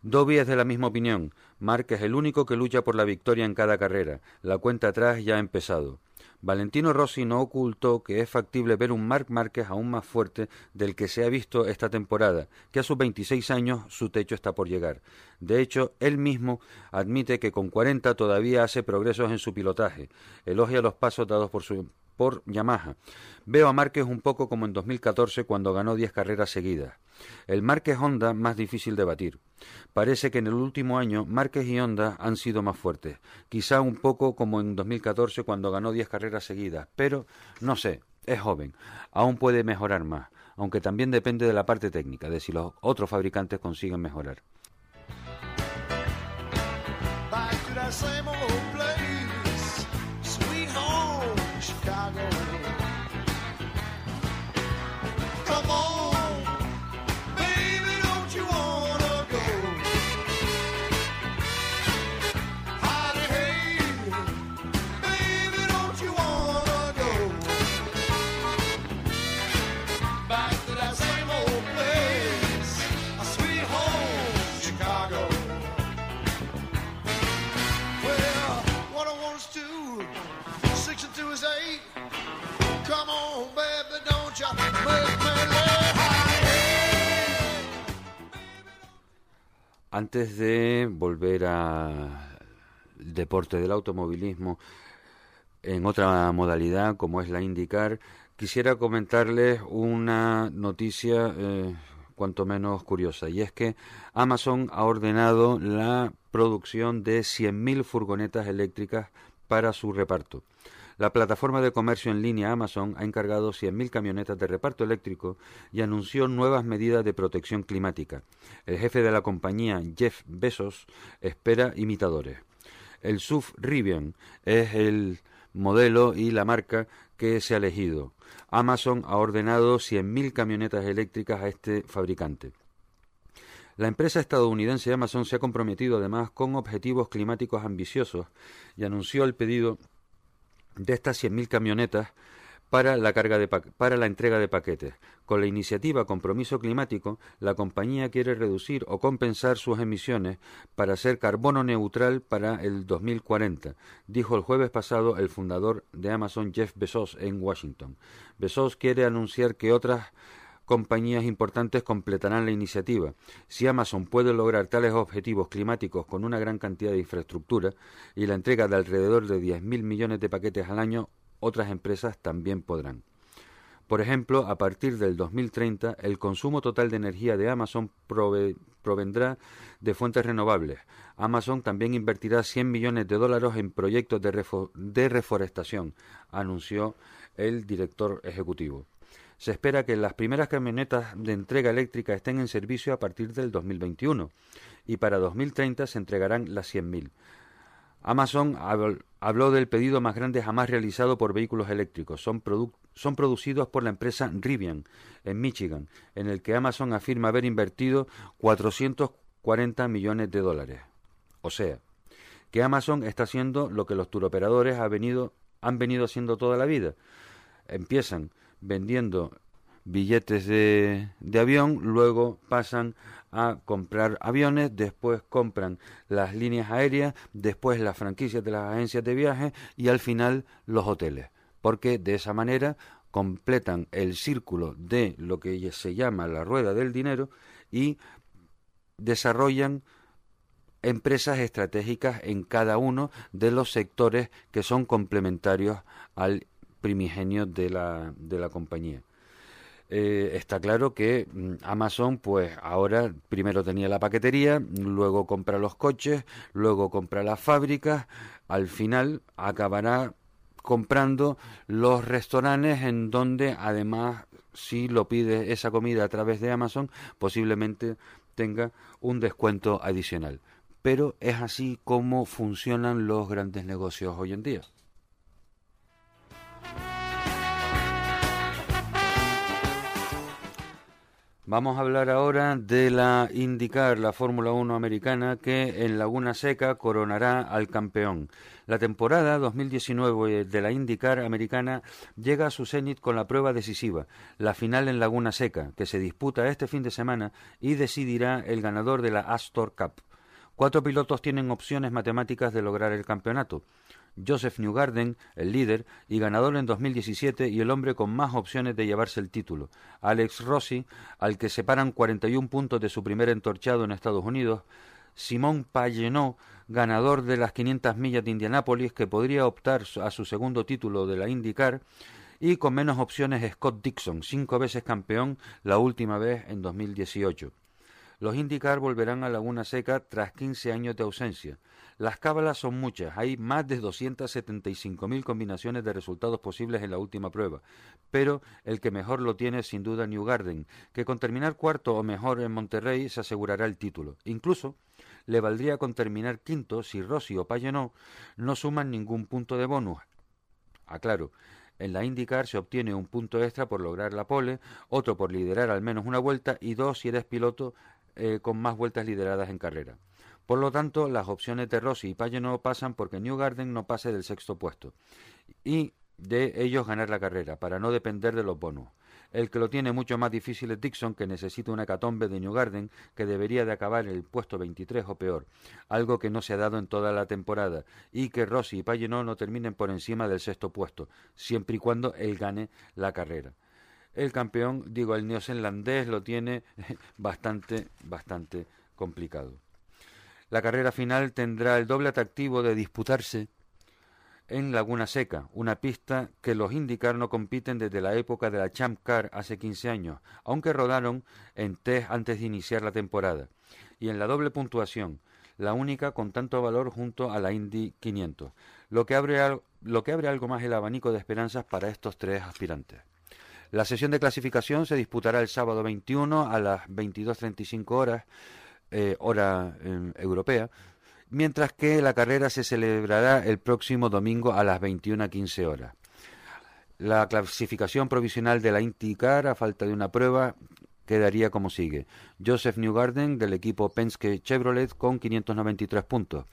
Dobby es de la misma opinión. Mark es el único que lucha por la victoria en cada carrera. La cuenta atrás ya ha empezado. Valentino Rossi no ocultó que es factible ver un Marc Márquez aún más fuerte del que se ha visto esta temporada, que a sus 26 años su techo está por llegar. De hecho, él mismo admite que con 40 todavía hace progresos en su pilotaje. Elogia los pasos dados por su por Yamaha. Veo a Márquez un poco como en 2014 cuando ganó 10 carreras seguidas. El Márquez Honda más difícil de batir. Parece que en el último año Márquez y Honda han sido más fuertes. Quizá un poco como en 2014 cuando ganó 10 carreras seguidas, pero no sé, es joven, aún puede mejorar más, aunque también depende de la parte técnica, de si los otros fabricantes consiguen mejorar. Antes de volver al deporte del automovilismo en otra modalidad como es la IndyCar, quisiera comentarles una noticia eh, cuanto menos curiosa y es que Amazon ha ordenado la producción de 100.000 furgonetas eléctricas para su reparto. La plataforma de comercio en línea Amazon ha encargado 100.000 camionetas de reparto eléctrico y anunció nuevas medidas de protección climática. El jefe de la compañía, Jeff Bezos, espera imitadores. El SUV Rivian es el modelo y la marca que se ha elegido. Amazon ha ordenado 100.000 camionetas eléctricas a este fabricante. La empresa estadounidense Amazon se ha comprometido además con objetivos climáticos ambiciosos y anunció el pedido de estas 100.000 camionetas para la, carga de para la entrega de paquetes. Con la iniciativa Compromiso Climático, la compañía quiere reducir o compensar sus emisiones para ser carbono neutral para el 2040, dijo el jueves pasado el fundador de Amazon Jeff Bezos en Washington. Bezos quiere anunciar que otras compañías importantes completarán la iniciativa. Si Amazon puede lograr tales objetivos climáticos con una gran cantidad de infraestructura y la entrega de alrededor de 10.000 millones de paquetes al año, otras empresas también podrán. Por ejemplo, a partir del 2030, el consumo total de energía de Amazon provendrá de fuentes renovables. Amazon también invertirá 100 millones de dólares en proyectos de reforestación, anunció el director ejecutivo. Se espera que las primeras camionetas de entrega eléctrica estén en servicio a partir del 2021 y para 2030 se entregarán las 100.000. Amazon habló del pedido más grande jamás realizado por vehículos eléctricos. Son, producidos por la empresa Rivian en Michigan, en el que Amazon afirma haber invertido 440 millones de dólares. O sea, que Amazon está haciendo lo que los turoperadores ha han venido haciendo toda la vida. Empiezan vendiendo billetes de, de, avión, luego pasan a comprar aviones, después compran las líneas aéreas, después las franquicias de las agencias de viaje y al final los hoteles, porque de esa manera completan el círculo de lo que se llama la rueda del dinero y desarrollan empresas estratégicas en cada uno de los sectores que son complementarios al primigenio de la, de la compañía. Eh, está claro que mm, Amazon, pues ahora primero tenía la paquetería, luego compra los coches, luego compra las fábricas, al final acabará comprando los restaurantes en donde además si lo pide esa comida a través de Amazon posiblemente tenga un descuento adicional. Pero es así como funcionan los grandes negocios hoy en día. Vamos a hablar ahora de la IndyCar, la Fórmula 1 americana, que en Laguna Seca coronará al campeón. La temporada 2019 de la IndyCar americana llega a su cenit con la prueba decisiva, la final en Laguna Seca, que se disputa este fin de semana y decidirá el ganador de la Astor Cup. Cuatro pilotos tienen opciones matemáticas de lograr el campeonato. Joseph Newgarden, el líder y ganador en 2017 y el hombre con más opciones de llevarse el título. Alex Rossi, al que separan 41 puntos de su primer entorchado en Estados Unidos. Simón Pagenot, ganador de las 500 millas de Indianápolis, que podría optar a su segundo título de la IndyCar. Y con menos opciones Scott Dixon, cinco veces campeón, la última vez en 2018. Los IndyCar volverán a Laguna Seca tras 15 años de ausencia. Las cábalas son muchas, hay más de 275.000 combinaciones de resultados posibles en la última prueba, pero el que mejor lo tiene es sin duda New Garden, que con terminar cuarto o mejor en Monterrey se asegurará el título. Incluso le valdría con terminar quinto si Rossi o Payenot no suman ningún punto de bonus. Aclaro, en la IndyCar se obtiene un punto extra por lograr la pole, otro por liderar al menos una vuelta y dos si eres piloto eh, con más vueltas lideradas en carrera. Por lo tanto, las opciones de Rossi y Paye no pasan porque Newgarden no pase del sexto puesto y de ellos ganar la carrera para no depender de los bonos. El que lo tiene mucho más difícil es Dixon, que necesita una catombe de Newgarden que debería de acabar en el puesto 23 o peor, algo que no se ha dado en toda la temporada, y que Rossi y Pagenot no terminen por encima del sexto puesto, siempre y cuando él gane la carrera. el campeón, digo, el neozelandés lo tiene bastante, bastante complicado. La carrera final tendrá el doble atractivo de disputarse en Laguna Seca, una pista que los IndyCar no compiten desde la época de la Champ Car hace 15 años, aunque rodaron en test antes de iniciar la temporada. Y en la doble puntuación, la única con tanto valor junto a la Indy 500, lo que abre, lo que abre algo más el abanico de esperanzas para estos tres aspirantes. La sesión de clasificación se disputará el sábado 21 a las 22.35 horas, eh, hora eh, europea, mientras que la carrera se celebrará el próximo domingo a las 21.15 horas. La clasificación provisional de la IndyCar, a falta de una prueba, quedaría como sigue. Joseph Newgarden del equipo Penske Chevrolet con 593 puntos.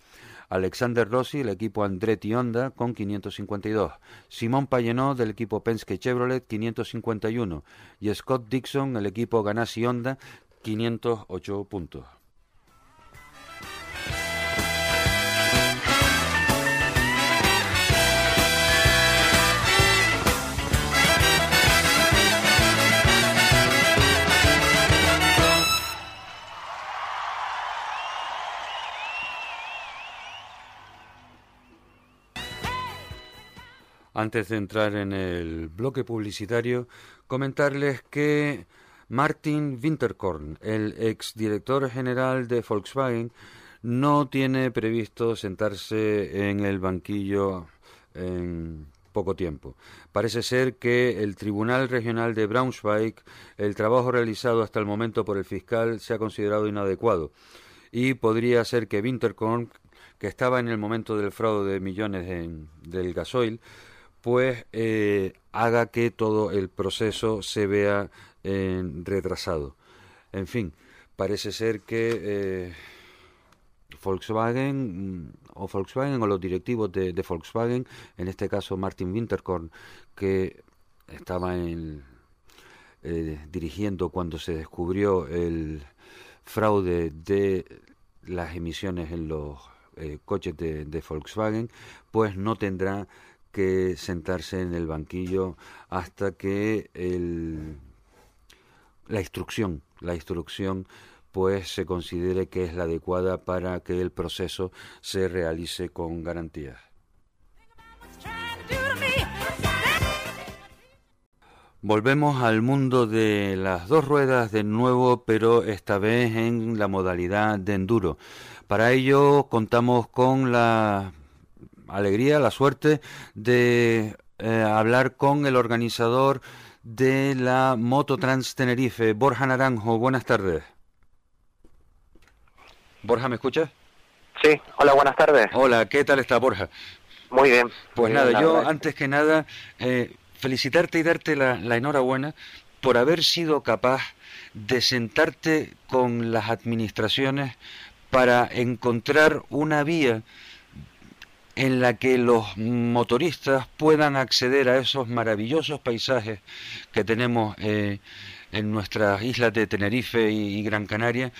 Alexander Rossi del equipo Andretti Honda con 552. Simón Payenot del equipo Penske Chevrolet 551. Y Scott Dixon el equipo Ganassi Honda 508 puntos. Antes de entrar en el bloque publicitario, comentarles que Martin Winterkorn, el exdirector general de Volkswagen, no tiene previsto sentarse en el banquillo en poco tiempo. Parece ser que el Tribunal Regional de Braunschweig, el trabajo realizado hasta el momento por el fiscal, se ha considerado inadecuado y podría ser que Winterkorn, que estaba en el momento del fraude de millones en, del gasoil, pues eh, haga que todo el proceso se vea retrasado. En fin, parece ser que eh, Volkswagen mm, o Volkswagen o los directivos de, Volkswagen, en este caso Martin Winterkorn, que estaba en, eh, dirigiendo cuando se descubrió el fraude de las emisiones en los coches de, de Volkswagen, pues no tendrá que sentarse en el banquillo hasta que la instrucción, la instrucción pues se considere que es la adecuada para que el proceso se realice con garantías. Volvemos al mundo de las dos ruedas de nuevo, pero esta vez en la modalidad de enduro. Para ello contamos con la alegría, la suerte de eh, hablar con el organizador de la Moto Trans Tenerife, Borja Naranjo. Buenas tardes. Borja, ¿me escuchas? Sí, hola, buenas tardes. Hola, ¿qué tal está Borja? Muy bien. Pues nada, yo antes que nada, eh, felicitarte y darte la, la enhorabuena por haber sido capaz de sentarte con las administraciones para encontrar una vía en la que los motoristas puedan acceder a esos maravillosos paisajes que tenemos eh, en nuestras islas de Tenerife y, Gran Canaria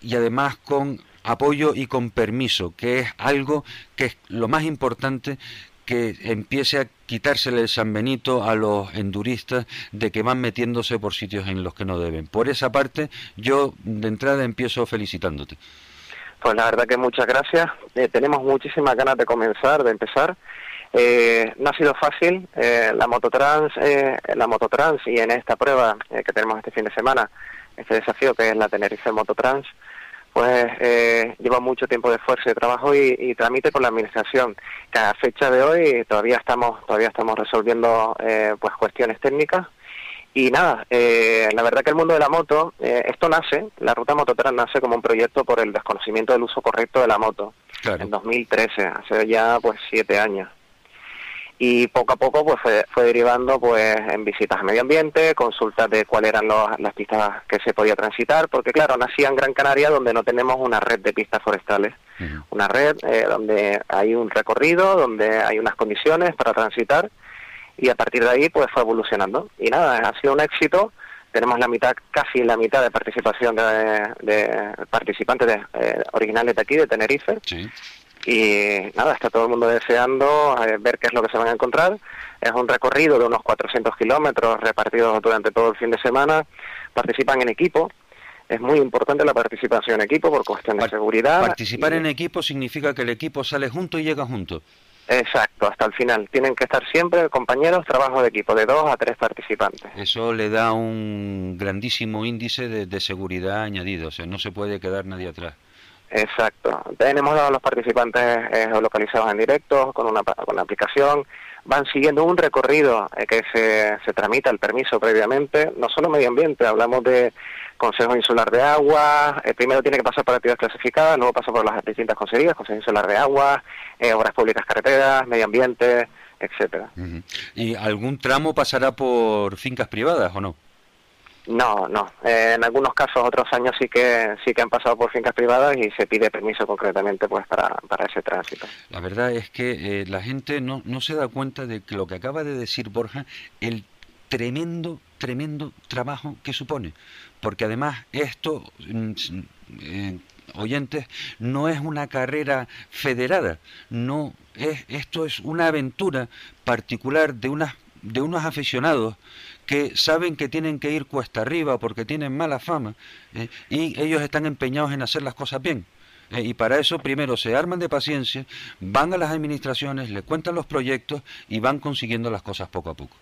y además con apoyo y con permiso, que es algo que es lo más importante que empiece a quitársele el San Benito a los enduristas de que van metiéndose por sitios en los que no deben. Por esa parte, yo de entrada empiezo felicitándote. Pues la verdad que muchas gracias. Eh, tenemos muchísimas ganas de comenzar, de empezar. Eh, no ha sido fácil. Eh, la mototrans, eh, la mototrans y en esta prueba eh, que tenemos este fin de semana, este desafío que es la Tenerife Mototrans, pues lleva mucho tiempo de esfuerzo y de trabajo y, y, trámite con la administración. Cada fecha de hoy todavía estamos todavía estamos resolviendo pues cuestiones técnicas y nada, eh, la verdad que el mundo de la moto, eh, esto nace, la ruta mototera nace como un proyecto por el desconocimiento del uso correcto de la moto. En 2013, hace ya pues siete años. Y poco a poco pues fue, derivando pues en visitas a medio ambiente, consultas de cuáles eran las pistas que se podía transitar, porque claro, nacía en Gran Canaria donde no tenemos una red de pistas forestales. Una red eh, donde hay un recorrido, donde hay unas condiciones para transitar y a partir de ahí pues fue evolucionando. Y nada, ha sido un éxito. Tenemos la mitad, casi la mitad de participación de, participantes de, eh, originales de aquí, de Tenerife. Y nada, está todo el mundo deseando eh, ver qué es lo que se van a encontrar. Es un recorrido de unos 400 kilómetros repartidos durante todo el fin de semana. Participan en equipo. Es muy importante la participación en equipo por cuestiones de seguridad. Participar en equipo significa que el equipo sale junto y llega junto. Exacto, hasta el final. Tienen que estar siempre compañeros, trabajo de equipo, de dos a tres participantes. Eso le da un grandísimo índice de, seguridad añadido, o sea, no se puede quedar nadie atrás. Exacto. Tenemos a los participantes eh, localizados en directo con una, con la aplicación. Van siguiendo un recorrido eh, que se, se tramita el permiso previamente, no solo medio ambiente, hablamos de Consejo Insular de Agua, eh, primero tiene que pasar por actividades clasificadas, luego pasa por las distintas consejerías, Consejo Insular de Agua, eh, Obras Públicas Carreteras, Medio Ambiente, etcétera. ¿Y algún tramo pasará por fincas privadas o no? No, no. Eh, en algunos casos, otros años sí que sí que han pasado por fincas privadas y se pide permiso concretamente pues para, para ese tránsito. La verdad es que la gente no, no se da cuenta de que lo que acaba de decir Borja, el tremendo, tremendo trabajo que supone porque además esto, mm, eh, oyentes, no es una carrera federada, no es, esto es una aventura particular de, de unos aficionados que saben que tienen que ir cuesta arriba porque tienen mala fama eh, y ellos están empeñados en hacer las cosas bien. Eh, y para eso primero se arman de paciencia, van a las administraciones, le cuentan los proyectos y van consiguiendo las cosas poco a poco.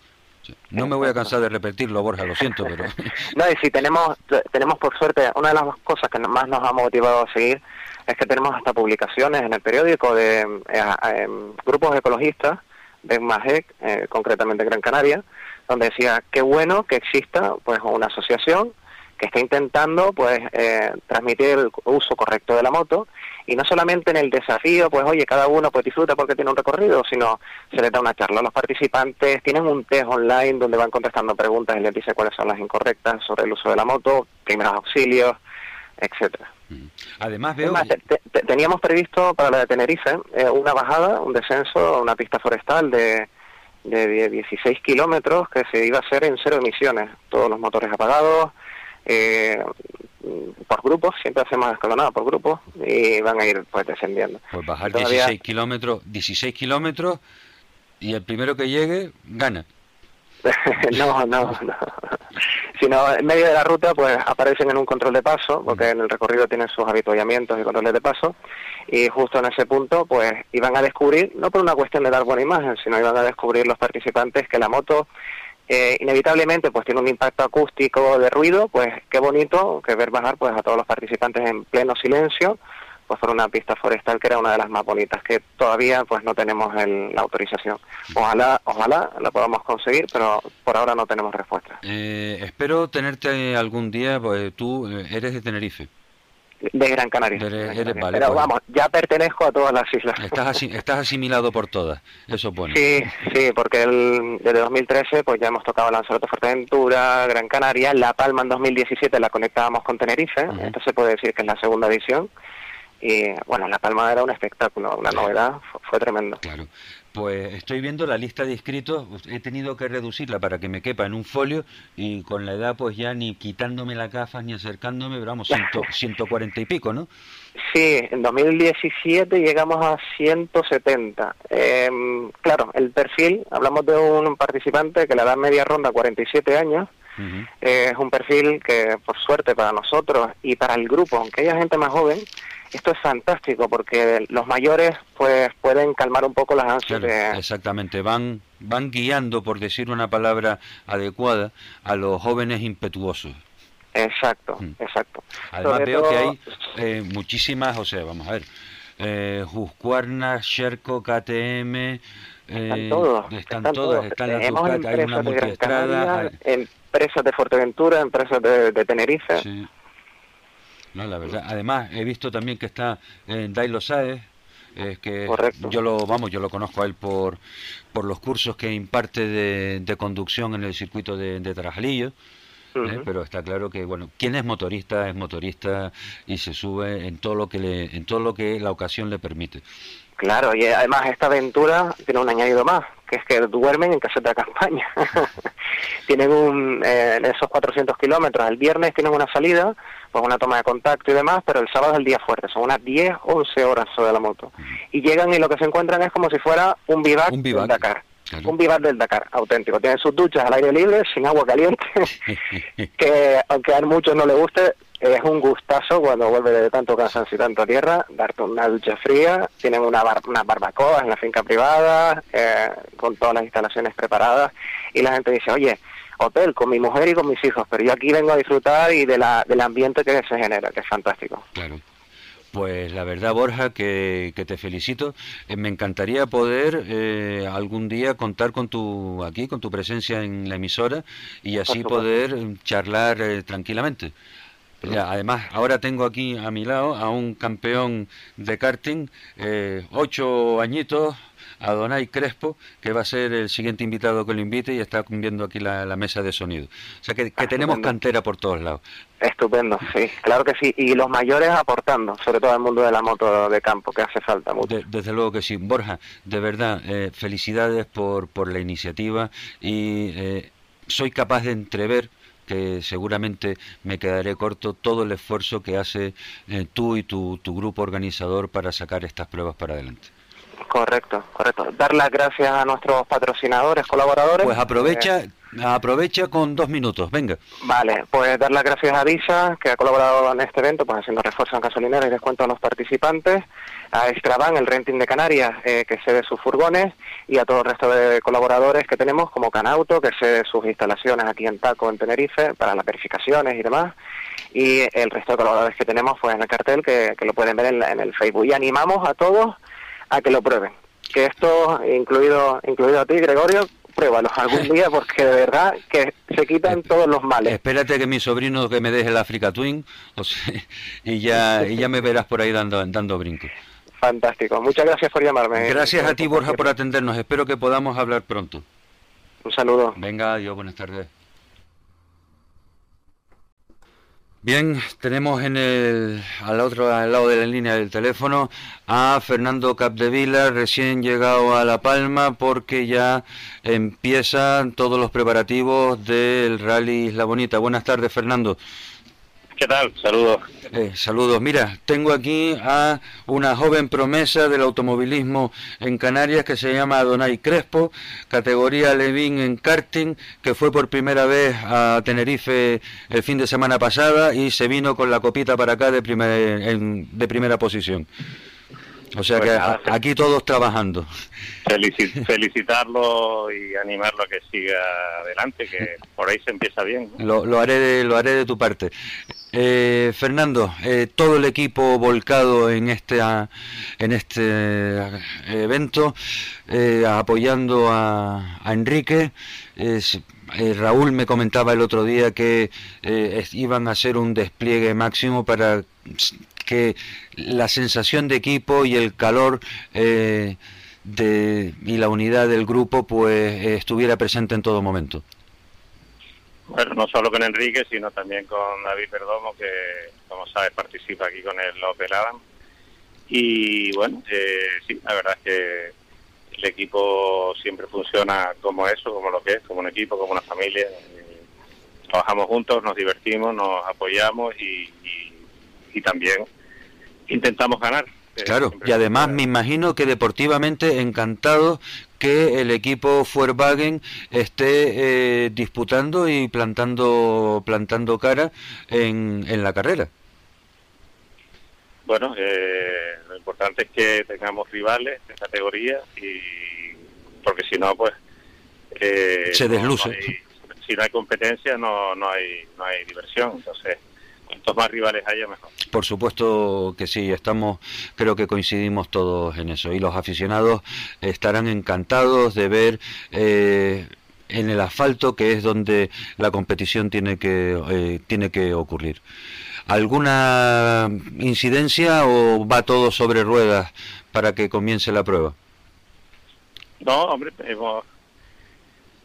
No me voy a cansar de repetirlo, Borja, lo siento, pero... no, y si tenemos, tenemos por suerte, una de las cosas que más nos ha motivado a seguir es que tenemos hasta publicaciones en el periódico de eh, grupos ecologistas de MAGEC, eh, concretamente en Gran Canaria, donde decía, qué bueno que exista pues una asociación que está intentando pues eh, transmitir el uso correcto de la moto y no solamente en el desafío, pues oye, cada uno pues disfruta porque tiene un recorrido, sino se les da una charla a los participantes, tienen un test online donde van contestando preguntas y les dice cuáles son las incorrectas sobre el uso de la moto, primeros auxilios, etcétera. Mm. Además veo... teníamos previsto para la de Tenerife eh, una bajada, un descenso, una pista forestal de, de 16 kilómetros que se iba a hacer en cero emisiones, todos los motores apagados, eh, por grupos, siempre hacemos escalonada por grupos y van a ir pues descendiendo. Pues bajar 16 kilómetros, 16 kilómetros y el primero que llegue gana. no, no, no. Sino en medio de la ruta pues aparecen en un control de paso, porque en el recorrido tienen sus habituallamientos y controles de paso, y justo en ese punto pues iban a descubrir, no por una cuestión de dar buena imagen, sino iban a descubrir los participantes que la moto eh, inevitablemente pues tiene un impacto acústico de ruido, pues qué bonito que ver bajar pues a todos los participantes en pleno silencio, pues por una pista forestal que era una de las más bonitas, que todavía pues no tenemos la autorización. Ojalá, ojalá la podamos conseguir, pero por ahora no tenemos respuesta. Eh, espero tenerte algún día, pues tú eh, eres de Tenerife. De Gran Canaria. Pero pues. vamos, ya pertenezco a todas las islas. Estás, estás asimilado por todas, eso es bueno. Sí, sí, porque el, desde 2013 pues ya hemos tocado Lanzarote, Fuerteventura, Gran Canaria, La Palma en 2017 la conectábamos con Tenerife, entonces se puede decir que es la segunda edición. Y bueno, La Palma era un espectáculo, una novedad, fue, fue tremendo. Claro. Pues estoy viendo la lista de inscritos, he tenido que reducirla para que me quepa en un folio y con la edad pues ya ni quitándome las gafas ni acercándome, pero vamos, ciento, 140 y pico, ¿no? Sí, en 2017 llegamos a 170. Em, claro, el perfil, hablamos de un participante que la edad media ronda 47 años, es un perfil que por suerte para nosotros y para el grupo, aunque haya gente más joven, esto es fantástico porque los mayores pues pueden calmar un poco las ansias exactamente. Van van guiando por decir una palabra adecuada a los jóvenes impetuosos. Exacto mm. exacto. Además veo que hay eh, muchísimas o sea vamos a ver eh, Juscuarna, Sherco, KTM eh, están todos están, todos, están las hay una multiestrada empresas de Fuerteventura empresas de, de Tenerife sí. No, la verdad. Además, he visto también que está en Dailo Saez, que yo lo vamos yo lo conozco a él por por los cursos que imparte de, conducción en el circuito de, de Tarajalillo ¿eh? pero está claro que bueno quien es motorista es motorista y se sube en todo lo que le en todo lo que la ocasión le permite Claro, y además esta aventura tiene un añadido más, que es que duermen en caseta de campaña. tienen un, eh, en esos 400 kilómetros, el viernes tienen una salida, pues una toma de contacto y demás, pero el sábado es el día fuerte, son unas 10, 11 horas sobre la moto. Y llegan y lo que se encuentran es como si fuera un vivac, un Dakar. Un Vivar del Dakar auténtico. Tiene sus duchas al aire libre, sin agua caliente, que aunque a muchos no le guste, es un gustazo cuando vuelve de tanto cansancio y tanta tierra, darte una ducha fría. Tienen una bar unas barbacoas en la finca privada, eh, con todas las instalaciones preparadas. Y la gente dice, oye, hotel con mi mujer y con mis hijos, pero yo aquí vengo a disfrutar y de la, del ambiente que se genera, que es fantástico. Claro. Pues la verdad, Borja, que, te felicito. Eh, me encantaría poder eh, algún día contar con tu aquí, con tu presencia en la emisora y así poder charlar eh, tranquilamente. Además, ahora tengo aquí a mi lado a un campeón de karting, ocho añitos, Adonai Crespo, que va a ser el siguiente invitado que lo invite y está viendo aquí la, mesa de sonido. O sea que, ah, tenemos cantera por todos lados. Estupendo, sí, claro que sí. Y los mayores aportando, sobre todo al mundo de la moto de campo, que hace falta mucho. desde luego que sí. Borja, de verdad, eh, felicidades por, por la iniciativa y eh, soy capaz de entrever que seguramente me quedaré corto todo el esfuerzo que hace eh, tú y tu, tu grupo organizador para sacar estas pruebas para adelante. Correcto, correcto. Dar las gracias a nuestros patrocinadores, colaboradores. Pues aprovecha, eh, aprovecha con dos minutos, venga. Vale, pues dar las gracias a Disa, que ha colaborado en este evento, pues haciendo refuerzo en gasolinera y descuento a los participantes, a Extravan, el renting de Canarias, eh, que cede sus furgones, y a todo el resto de colaboradores que tenemos, como Canauto, que cede sus instalaciones aquí en Taco, en Tenerife, para las verificaciones y demás y el resto de colaboradores que tenemos pues en el cartel que, lo pueden ver en, en, el Facebook y animamos a todos a que lo prueben. Que esto, incluido, incluido a ti, Gregorio, pruébalos algún día porque de verdad que se quitan todos los males. Espérate que mi sobrino que me deje el Africa Twin y ya y ya me verás por ahí dando dando brincos. Fantástico. Muchas gracias por llamarme. Gracias a ti, Borja, por atendernos. Espero que podamos hablar pronto. Un saludo. Venga, adiós, buenas tardes. Bien, tenemos en el, al otro lado de la línea del teléfono a Fernando Capdevila, recién llegado a La Palma, porque ya empiezan todos los preparativos del Rally Isla Bonita. Buenas tardes, Fernando. ¿Qué tal? Saludos. Eh, saludos. Mira, tengo aquí a una joven promesa del automovilismo en Canarias que se llama Donay Crespo, categoría Levin en karting, que fue por primera vez a Tenerife el fin de semana pasada y se vino con la copita para acá de, de primera posición. O sea pues que aquí todos trabajando. felicitarlo y animarlo a que siga adelante, que por ahí se empieza bien. Lo, haré de, lo haré de tu parte. Eh, Fernando, eh, todo el equipo volcado en este, en este eh, evento, apoyando a, a Enrique. Raúl me comentaba el otro día que iban a hacer un despliegue máximo para que la sensación de equipo y el calor eh, de, y la unidad del grupo pues estuviera presente en todo momento. Bueno, no solo con Enrique, sino también con David Perdomo, que como sabes participa aquí con el Opel Adam. Y bueno, eh, sí, la verdad es que el equipo siempre funciona como eso, como lo que es, como un equipo, como una familia. Trabajamos juntos, nos divertimos, nos apoyamos y, y también intentamos ganar. Eh, claro, y además me imagino que deportivamente encantado que el equipo Volkswagen esté eh, disputando y plantando plantando cara en, en la carrera. Bueno, eh, lo importante es que tengamos rivales de categoría y porque si no, pues se desluce. si no hay competencia, no no hay no hay diversión. Entonces cuantos más rivales haya, mejor. Por supuesto que sí, estamos, creo que coincidimos todos en eso. Y los aficionados estarán encantados de ver eh, en el asfalto, que es donde la competición tiene que, eh, tiene que ocurrir. ¿Alguna incidencia o va todo sobre ruedas para que comience la prueba? No, hombre, hemos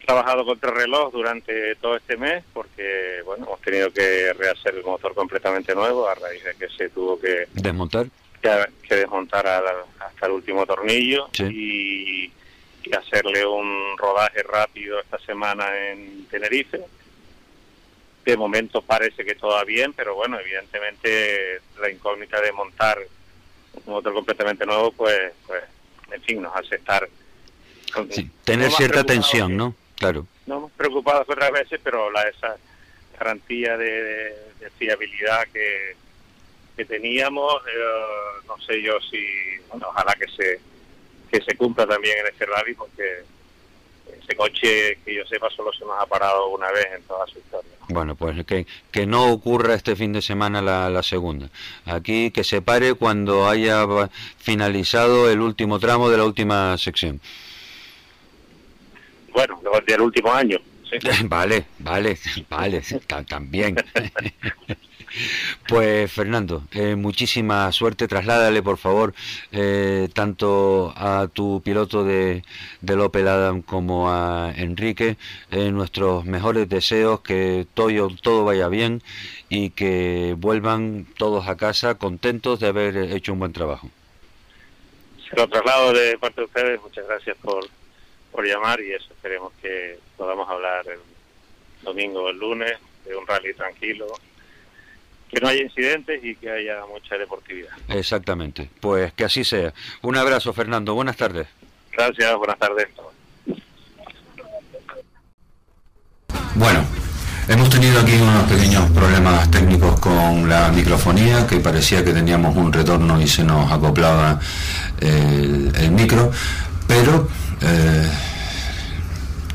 trabajado contra reloj durante todo este mes porque bueno hemos tenido que rehacer el motor completamente nuevo a raíz de que se tuvo que desmontar que, desmontar hasta el último tornillo y, hacerle un rodaje rápido esta semana en Tenerife. De momento parece que todo va bien pero bueno evidentemente la incógnita de montar un motor completamente nuevo pues pues en fin nos hace estar tener cierta tensión, ¿no? Claro. No hemos preocupado otras veces, pero la esa garantía de, fiabilidad que, que teníamos, eh, no sé yo si, ojalá que se que se cumpla también en este rally, porque ese coche, que yo sepa, solo se nos ha parado una vez en toda su historia. Bueno, pues que, que no ocurra este fin de semana la, la segunda. Aquí que se pare cuando haya finalizado el último tramo de la última sección. Bueno, del último año. Vale, vale, vale, también. Pues Fernando, eh, muchísima suerte. Trasládale, por favor, eh, tanto a tu piloto de, del Opel Adam como a Enrique, eh, nuestros mejores deseos, que todo, todo vaya bien y que vuelvan todos a casa contentos de haber hecho un buen trabajo. Se lo traslado de parte de ustedes. Muchas gracias por, por llamar y eso esperemos que podamos hablar el domingo o el lunes de un rally tranquilo que no haya incidentes y que haya mucha deportividad. Exactamente, pues que así sea. Un abrazo, Fernando. Buenas tardes. Gracias, buenas tardes. Bueno, hemos tenido aquí unos pequeños problemas técnicos con la microfonía, que parecía que teníamos un retorno y se nos acoplaba el, el micro, pero... Eh,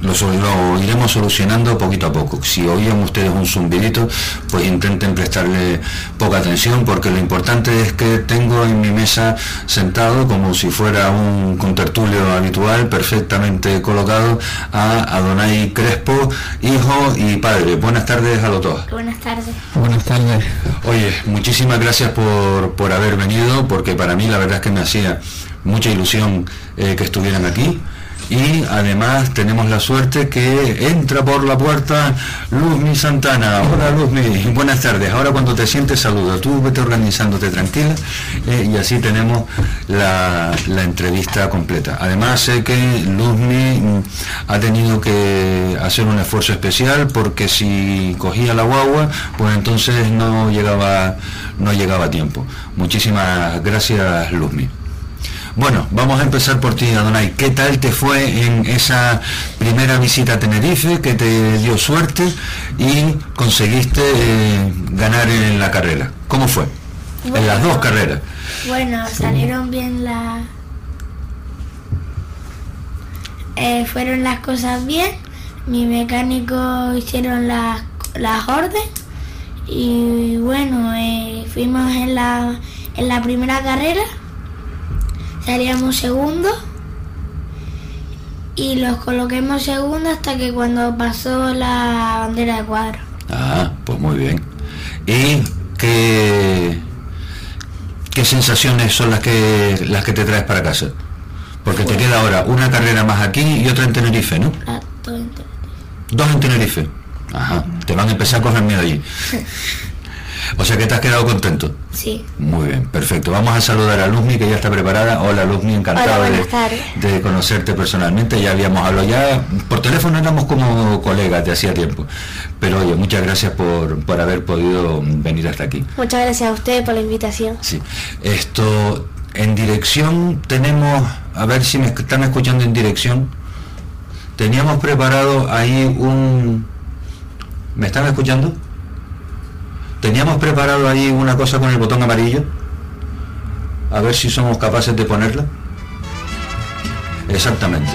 lo, iremos solucionando poquito a poco. Si oían ustedes un zumbidito, pues intenten prestarle poca atención porque lo importante es que tengo en mi mesa sentado como si fuera un contertulio habitual, perfectamente colocado, a Adonai Crespo, hijo y padre. Buenas tardes a los dos. Buenas tardes. Buenas tardes. Oye, muchísimas gracias por, por haber venido porque para mí la verdad es que me hacía mucha ilusión eh, que estuvieran aquí y además tenemos la suerte que entra por la puerta Luzmi Santana. Hola Luzmi, buenas tardes. Ahora cuando te sientes saluda, tú vete organizándote tranquila eh, y así tenemos la, entrevista completa. Además sé que Luzmi mm, ha tenido que hacer un esfuerzo especial porque si cogía la guagua, pues entonces no llegaba, no llegaba a tiempo. Muchísimas gracias Luzmi. Bueno, vamos a empezar por ti, Adonai. ¿Qué tal te fue en esa primera visita a Tenerife que te dio suerte y conseguiste eh, ganar en la carrera? ¿Cómo fue? en las dos carreras. Bueno, salieron bien las... Eh, fueron las cosas bien. Mi mecánico hicieron las, las órdenes y bueno, eh, fuimos en la, en la primera carrera daríamos segundo y los coloquemos segundo hasta que cuando pasó la bandera de cuadro. Ah, pues muy bien. ¿Y qué, qué sensaciones son las que las que te traes para casa? Porque te queda ahora una carrera más aquí y otra en Tenerife, ¿no? Ah, dos en Tenerife. Dos en Tenerife. Ajá, te van a empezar a coger miedo allí. O sea que te has quedado contento. Sí. Muy bien, perfecto. Vamos a saludar a Luzmi, que ya está preparada. Hola Luzmi, encantado de, conocerte personalmente. Ya habíamos hablado ya, por teléfono éramos como colegas de hacía tiempo. Pero oye, muchas gracias por, por haber podido venir hasta aquí. Muchas gracias a usted por la invitación. Sí. Esto, en dirección tenemos, a ver si me están escuchando en dirección. Teníamos preparado ahí un... ¿Me están escuchando? Teníamos preparado ahí una cosa con el botón amarillo. A ver si somos capaces de ponerla. Exactamente.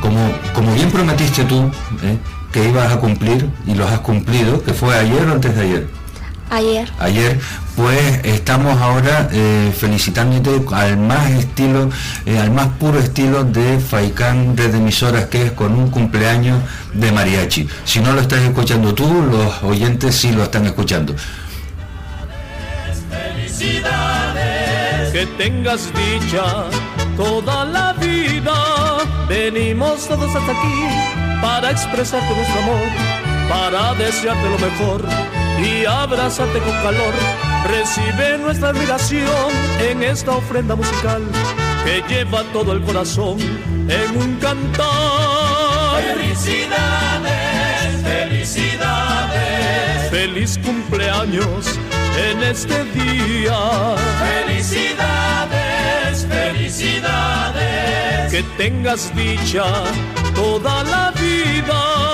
Como, como bien prometiste tú, ¿eh? que ibas a cumplir, y los has cumplido, que fue ayer o antes de ayer. Ayer. Ayer, pues estamos ahora eh, felicitándote al más estilo, eh, al más puro estilo de Faikán de emisoras, que es con un cumpleaños de mariachi. Si no lo estás escuchando tú, los oyentes sí lo están escuchando. Felicidades, que tengas dicha toda la vida. Venimos todos hasta aquí para expresarte nuestro amor, para desearte lo mejor y abrázate con calor. Recibe nuestra admiración en esta ofrenda musical que lleva todo el corazón en un cantar. Felicidades, felicidades. Feliz cumpleaños en este día. Felicidades, felicidades Felicidades. Que tengas dicha toda la vida.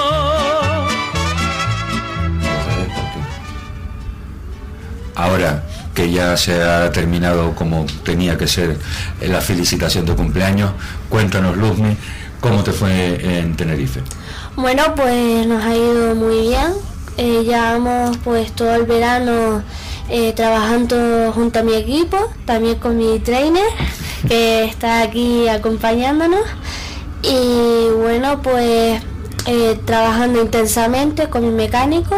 Ahora que ya se ha terminado como tenía que ser la felicitación de cumpleaños, cuéntanos Luzmi, ¿cómo te fue en Tenerife? Bueno, pues nos ha ido muy bien. Eh, llevamos pues todo el verano eh, trabajando junto a mi equipo, también con mi trainer que está aquí acompañándonos. Y bueno, pues eh, trabajando intensamente con mi mecánico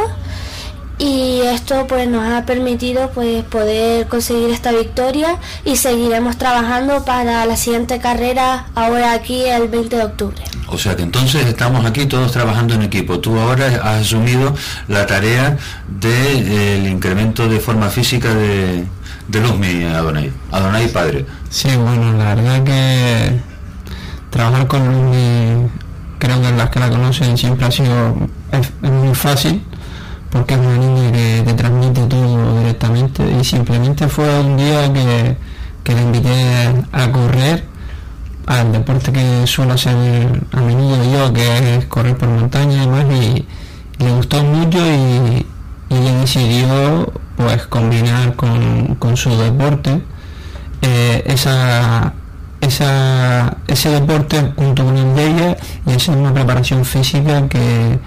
y esto pues nos ha permitido pues poder conseguir esta victoria y seguiremos trabajando para la siguiente carrera ahora aquí el 20 de octubre. O sea que entonces estamos aquí todos trabajando en equipo. Tú ahora has asumido la tarea del de, incremento de forma física de, de Luzmi Adonai, Adonai padre. Sí, bueno, la verdad que trabajar con Luzmi, creo que las que la conocen siempre ha sido es, es muy fácil porque es una niña que te transmite todo directamente y simplemente fue un día que, que le invité a correr al deporte que suelo hacer a menudo yo, que es correr por montaña y demás, y, le gustó mucho y, y ella decidió pues combinar con, con su deporte eh, esa, esa, ese deporte junto con el de ella y hacer una preparación física que,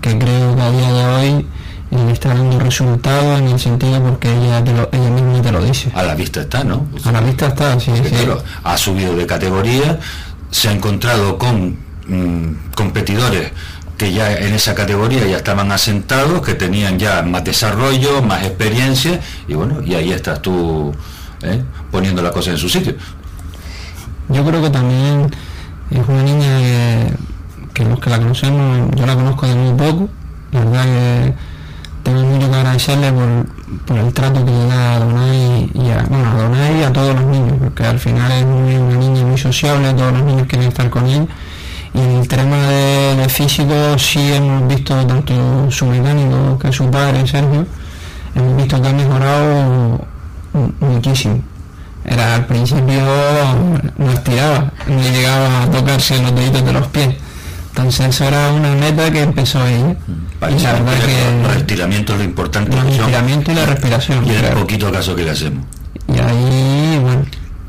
que creo que a día de hoy y está dando resultados en el sentido porque ella, te lo, ella misma te lo dice. A la vista está, ¿no? A la vista está, sí. sí. Claro, ha subido de categoría, se ha encontrado con mmm, competidores que ya en esa categoría ya estaban asentados, que tenían ya más desarrollo, más experiencia, y bueno, y ahí estás tú ¿eh? poniendo la cosa en su sitio. Yo creo que también es una niña que, que los que la conocemos, yo la conozco de muy poco, la verdad que tengo mucho que agradecerle por, el trato que le da a Donay y a, bueno, a y a todos los niños, porque al final es muy, una niña muy sociable, todos los niños quieren estar con él. Y en el tema de, de, físico sí hemos visto tanto su mecánico que su padre, Sergio, hemos visto que ha mejorado muchísimo. Era al principio no estiraba, ni llegaba a tocarse los deditos de los pies. Entonces eso era una meta que empezó ahí. Para la verdad que los estiramientos lo importante los estiramientos y la respiración. Y el claro. poquito caso que le hacemos. Y ahí, bueno,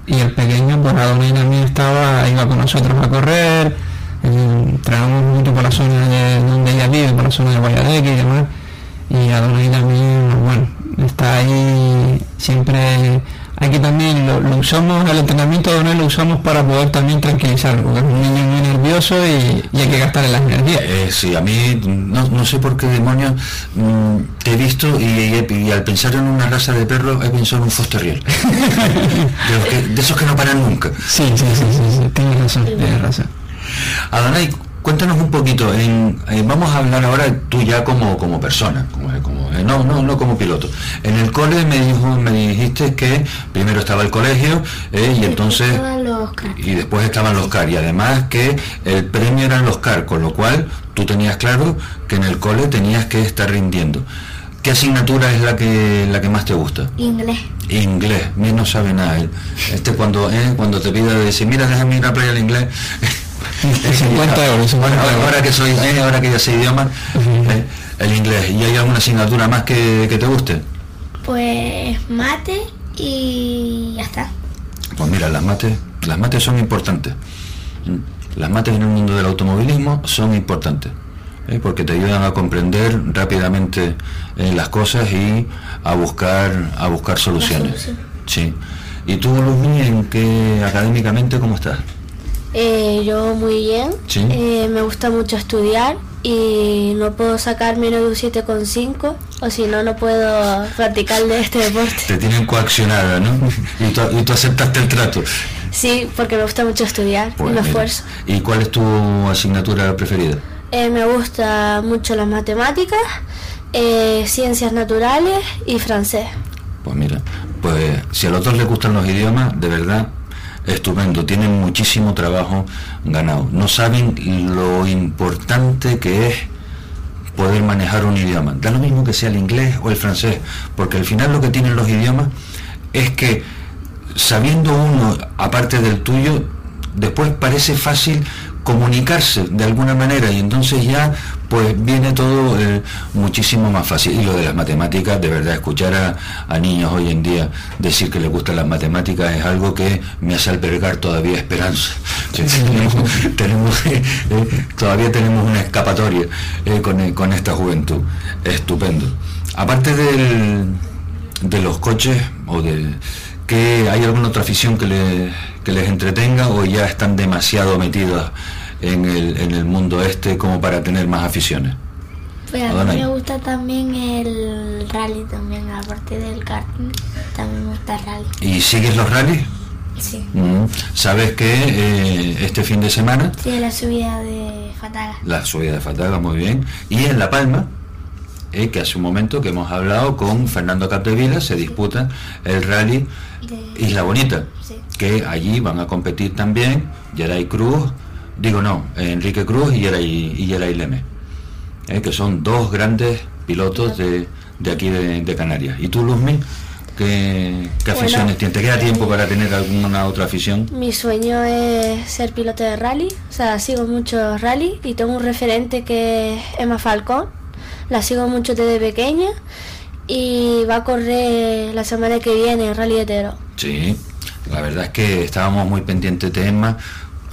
y el pequeño, pues Adonai también estaba, iba con nosotros a correr, entrábamos mucho por la zona de donde ella vive, por la zona de Guayadeque y demás. Y Adonai también, bueno, está ahí siempre hay que también lo, lo, usamos, el entrenamiento de lo usamos para poder también tranquilizarlo, porque es un niño muy nervioso y, y hay que gastarle las energías. Eh, sí, a mí no, no sé por qué demonios mmm, te he visto y, y, y, al pensar en una raza de perro he pensado en un de, que, de, esos que no paran nunca. Sí, sí, sí, sí, sí tienes razón, tienes razón. Adonai, cuéntanos un poquito, en, eh, vamos a hablar ahora tú ya como, como persona, como, como eh, no, no, no como piloto. En el cole me dijo, me dijiste que primero estaba el colegio eh, y entonces y después estaban los CAR y además que el premio eran los CAR, con lo cual tú tenías claro que en el cole tenías que estar rindiendo. ¿Qué asignatura es la que la que más te gusta? Inglés. Inglés, mí no sabe nada. Este cuando eh, cuando te pida decir, mira, déjame ir a playa el inglés. 50 euros. 50 bueno, euros. ahora que soy, eh, ahora que ya sé idioma, eh, el inglés. ¿Y hay alguna asignatura más que, que, te guste? Pues mate y ya está. Pues mira, las mates, las mates son importantes. Las mates en el mundo del automovilismo son importantes. ¿eh? porque te ayudan a comprender rápidamente eh, las cosas y a buscar a buscar soluciones. Sí. ¿Y tú, Luzmi, en qué académicamente cómo estás? Eh, yo muy bien. ¿Sí? Eh, me gusta mucho estudiar y no puedo sacar menos de un 7,5 o si no, no puedo practicar de este deporte. Te tienen coaccionada, ¿no? y, tú, y tú aceptaste el trato. Sí, porque me gusta mucho estudiar Pues y me mira. esfuerzo. ¿Y cuál es tu asignatura preferida? Eh, me gusta mucho las matemáticas, eh, ciencias naturales y francés. Pues mira, pues si a los dos les gustan los idiomas, de verdad, estupendo, tienen muchísimo trabajo ganado. No saben lo importante que es poder manejar un idioma. Da lo mismo que sea el inglés o el francés, porque al final lo que tienen los idiomas es que sabiendo uno, aparte del tuyo, después parece fácil comunicarse de alguna manera y entonces ya pues viene todo eh, muchísimo más fácil. Y lo de las matemáticas, de verdad, escuchar a, niños hoy en día decir que les gustan las matemáticas es algo que me hace albergar todavía esperanza. tenemos, eh, eh, todavía tenemos una escapatoria con, con, esta juventud. Estupendo. Aparte del, de los coches o de que hay alguna otra afición que, les entretenga o ya están demasiado metidos en el, en el mundo este como para tener más aficiones? Pues a mí me gusta también el rally también, aparte del karting, también me gusta el rally. ¿Y sigues los rallies? Sí. Mm. ¿Sabes que eh, este fin de semana? Sí, la subida de Fataga. La subida de Fataga, muy bien. ¿Y en La Palma? Eh, que hace un momento que hemos hablado con Fernando Capdevila, se disputa el rally Isla Bonita, que allí van a competir también Geray Cruz, digo no, Enrique Cruz y Geray, y Leme, eh, que son dos grandes pilotos de, de aquí de, Canarias. ¿Y tú, Luzmi? ¿Qué, qué aficiones tienes? ¿Te queda tiempo para tener alguna otra afición? Mi sueño es ser piloto de rally, o sea, sigo mucho rally y tengo un referente que es Emma Falcón la sigo mucho desde pequeña y va a correr la semana que viene el Rally Tero. Sí, la verdad es que estábamos muy pendientes de Emma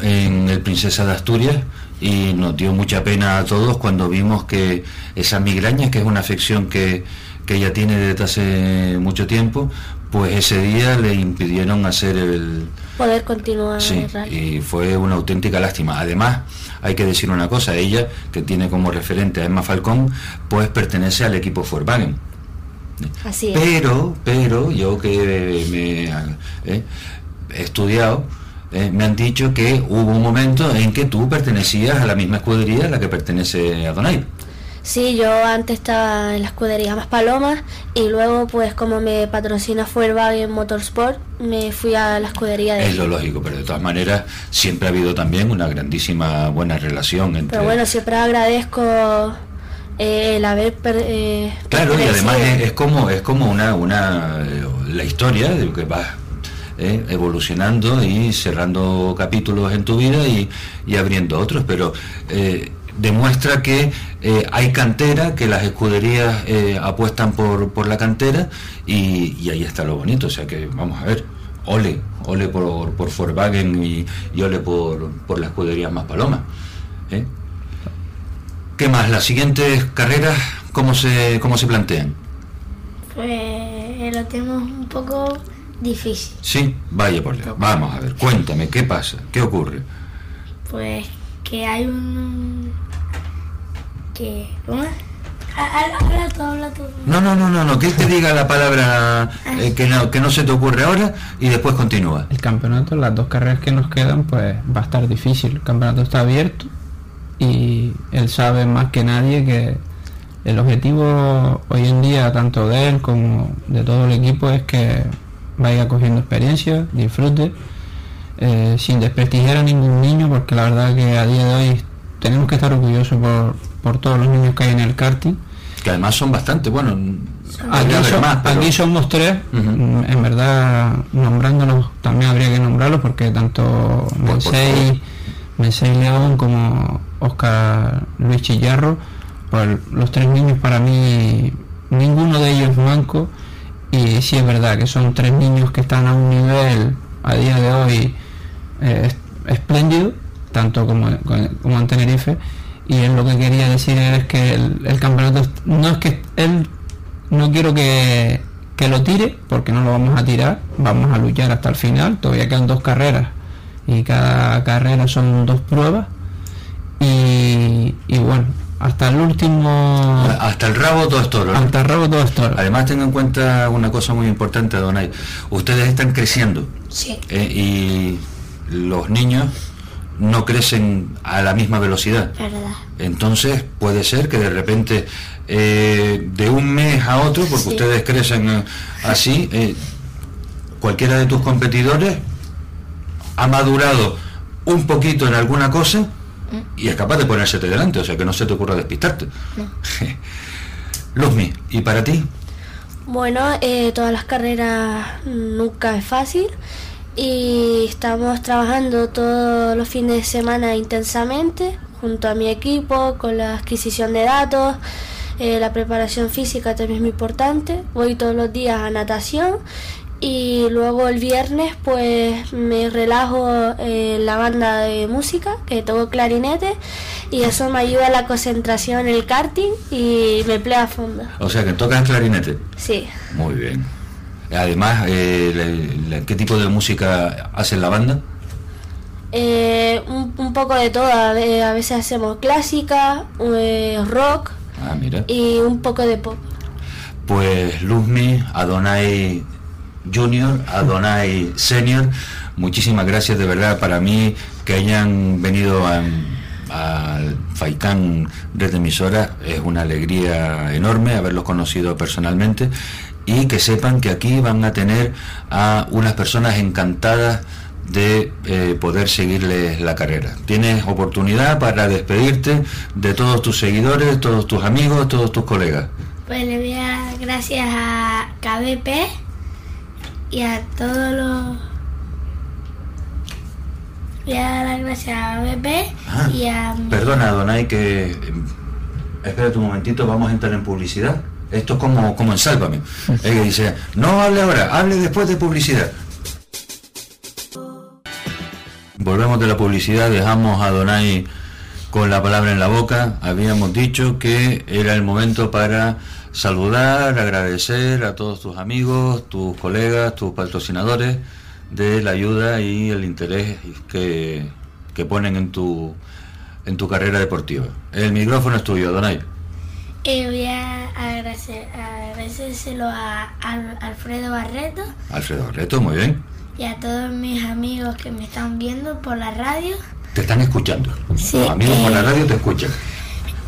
en el Princesa de Asturias y nos dio mucha pena a todos cuando vimos que esa migraña, que es una afección que, que ella tiene desde hace mucho tiempo, pues ese día le impidieron hacer el... Poder continuar sí, y fue una auténtica lástima. Además, hay que decir una cosa, ella, que tiene como referente a Emma Falcón, pues pertenece al equipo Volkswagen. Así es. Pero, pero, yo que me eh, he estudiado, eh, me han dicho que hubo un momento en que tú pertenecías a la misma escudería a la que pertenece a Donay. Sí, yo antes estaba en la escudería Más Palomas y luego pues como me patrocina Volkswagen Motorsport me fui a la escudería de... Es lo lógico, pero de todas maneras siempre ha habido también una grandísima buena relación entre... Pero bueno, siempre agradezco eh, el haber... Eh, claro, y además es, como es como una, una la historia de que va evolucionando y cerrando capítulos en tu vida y, y abriendo otros, pero demuestra que eh, hay cantera, que las escuderías eh, apuestan por, por, la cantera y, ahí está lo bonito. O sea que vamos a ver, ole, ole por, por Volkswagen y, y, ole por, por las escuderías más palomas. ¿eh? ¿Qué más? ¿Las siguientes carreras cómo se, cómo se plantean? Pues lo tenemos un poco difícil. Sí, vaya por Dios. Vamos a ver, cuéntame, ¿qué pasa? ¿Qué ocurre? Pues que hay un que... ¿Cómo es? Habla todo, habla todo. No, no, no, no, no, que te diga la palabra ah. eh, que, no, que no se te ocurre ahora y después continúa. El campeonato, las dos carreras que nos quedan, pues va a estar difícil. El campeonato está abierto y él sabe más que nadie que el objetivo hoy en día, tanto de él como de todo el equipo, es que vaya cogiendo experiencia, disfrute, eh, sin desprestigiar a ningún niño, porque la verdad que a día de hoy tenemos que estar orgullosos por, por todos los niños que hay en el karting. Que además son bastante, bueno, aquí, somos tres, mm, en verdad nombrándolos también habría que nombrarlos porque tanto Mensei, Mensei León como Oscar Luis Chillarro, pues los tres niños para mí, ninguno de ellos manco y sí es verdad que son tres niños que están a un nivel a día de hoy eh, espléndido, tanto como, como en Tenerife. Y él lo que quería decir es que el, campeonato no es que él no quiero que, lo tire porque no lo vamos a tirar vamos a luchar hasta el final todavía quedan dos carreras. Y cada carrera son dos pruebas. Y, bueno hasta el último hasta el rabo todo esto hasta el rabo todo esto además tenga en cuenta una cosa muy importante Donay ustedes están creciendo sí. Eh, y los niños no crecen a la misma velocidad. Entonces puede ser que de repente eh, de un mes a otro, porque ustedes crecen eh, así, eh, cualquiera de tus competidores ha madurado un poquito en alguna cosa y es capaz de ponerse delante, o sea que no se te ocurra despistarte. No. Luzmi, ¿y para ti? Bueno, eh, todas las carreras nunca es fácil y estamos trabajando todos los fines de semana intensamente junto a mi equipo con la adquisición de datos. Eh, la preparación física también es muy importante. Voy todos los días a natación y luego el viernes pues me relajo en la banda de música que toco clarinete y eso me ayuda a la concentración en el karting y me empleo a fondo. O sea que tocas clarinete. Sí. Muy bien. Además, eh, ¿qué tipo de música hace la banda? Eh, un, poco de todo. A veces hacemos clásica, eh, rock ah, mira. y un poco de pop. Pues Luzmi, Adonai Junior, Adonai Senior, muchísimas gracias de verdad para mí que hayan venido al Faikán desde emisora. Es una alegría enorme haberlos conocido personalmente y que sepan que aquí van a tener a unas personas encantadas de eh, poder seguirles la carrera. Tienes oportunidad para despedirte de todos tus seguidores, todos tus amigos, todos tus colegas. Pues le voy a dar gracias a KBP y a todos los... Voy a dar las gracias a ah, y a... Perdona, Donay, que... Espérate un momentito, vamos a entrar en publicidad. Esto es como, como en Sálvame. Ella dice, no hable ahora, hable después de publicidad. Volvemos de la publicidad, dejamos a Donay con la palabra en la boca. Habíamos dicho que era el momento para saludar, agradecer a todos tus amigos, tus colegas, tus patrocinadores de la ayuda y el interés que, que ponen en tu, en tu carrera deportiva. El micrófono es tuyo, Donay. Eh, voy a agradecer, agradecérselo a, Alfredo Barreto. Alfredo Barreto, muy bien y a todos mis amigos que me están viendo por la radio. Te están escuchando. Sí, Los amigos por la radio te escuchan.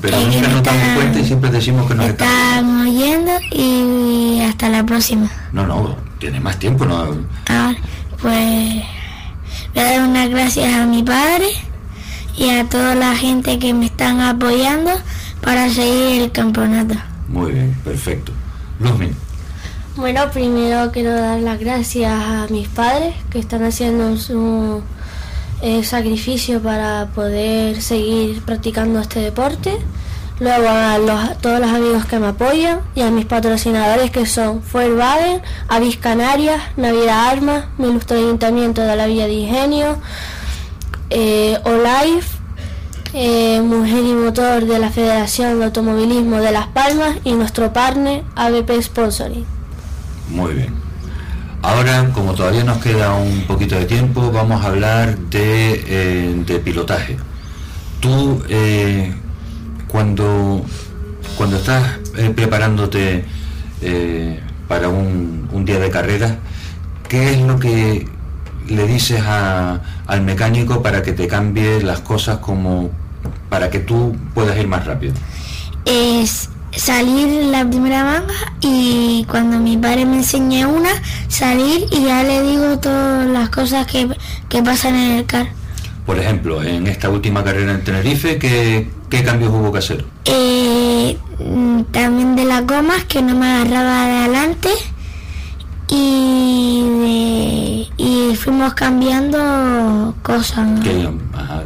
Pero nunca nos damos cuenta y siempre decimos que nos están oyendo y hasta la próxima. No, no, tiene más tiempo, ¿no? Ah, pues voy a dar unas gracias a mi padre y a toda la gente que me están apoyando para seguir el campeonato. Muy bien, perfecto. Luzmin. Bueno, primero quiero dar las gracias a mis padres que están haciendo su sacrificio para poder seguir practicando este deporte. Luego a todos los amigos que me apoyan y a mis patrocinadores que son Baden, Avis Canarias, Navidad Armas, mi ilustre ayuntamiento de la Villa de Ingenio, eh, Olive, eh, Mujer y Motor de la Federación de Automovilismo de Las Palmas y nuestro partner ABP Sponsoring. Muy bien. Ahora, como todavía nos queda un poquito de tiempo, vamos a hablar de, eh, pilotaje. Tú, eh, cuando, cuando estás eh, preparándote para un, un, día de carrera, ¿qué es lo que le dices al mecánico para que te cambie las cosas como para que tú puedas ir más rápido? Salir la primera manga y cuando mi padre me enseñe una, salir y ya le digo todas las cosas que, pasan en el car. Por ejemplo, en esta última carrera en Tenerife, ¿qué, cambios hubo que hacer? Eh, mm, también de las gomas, que no me agarraba de adelante. Y, y fuimos cambiando cosas.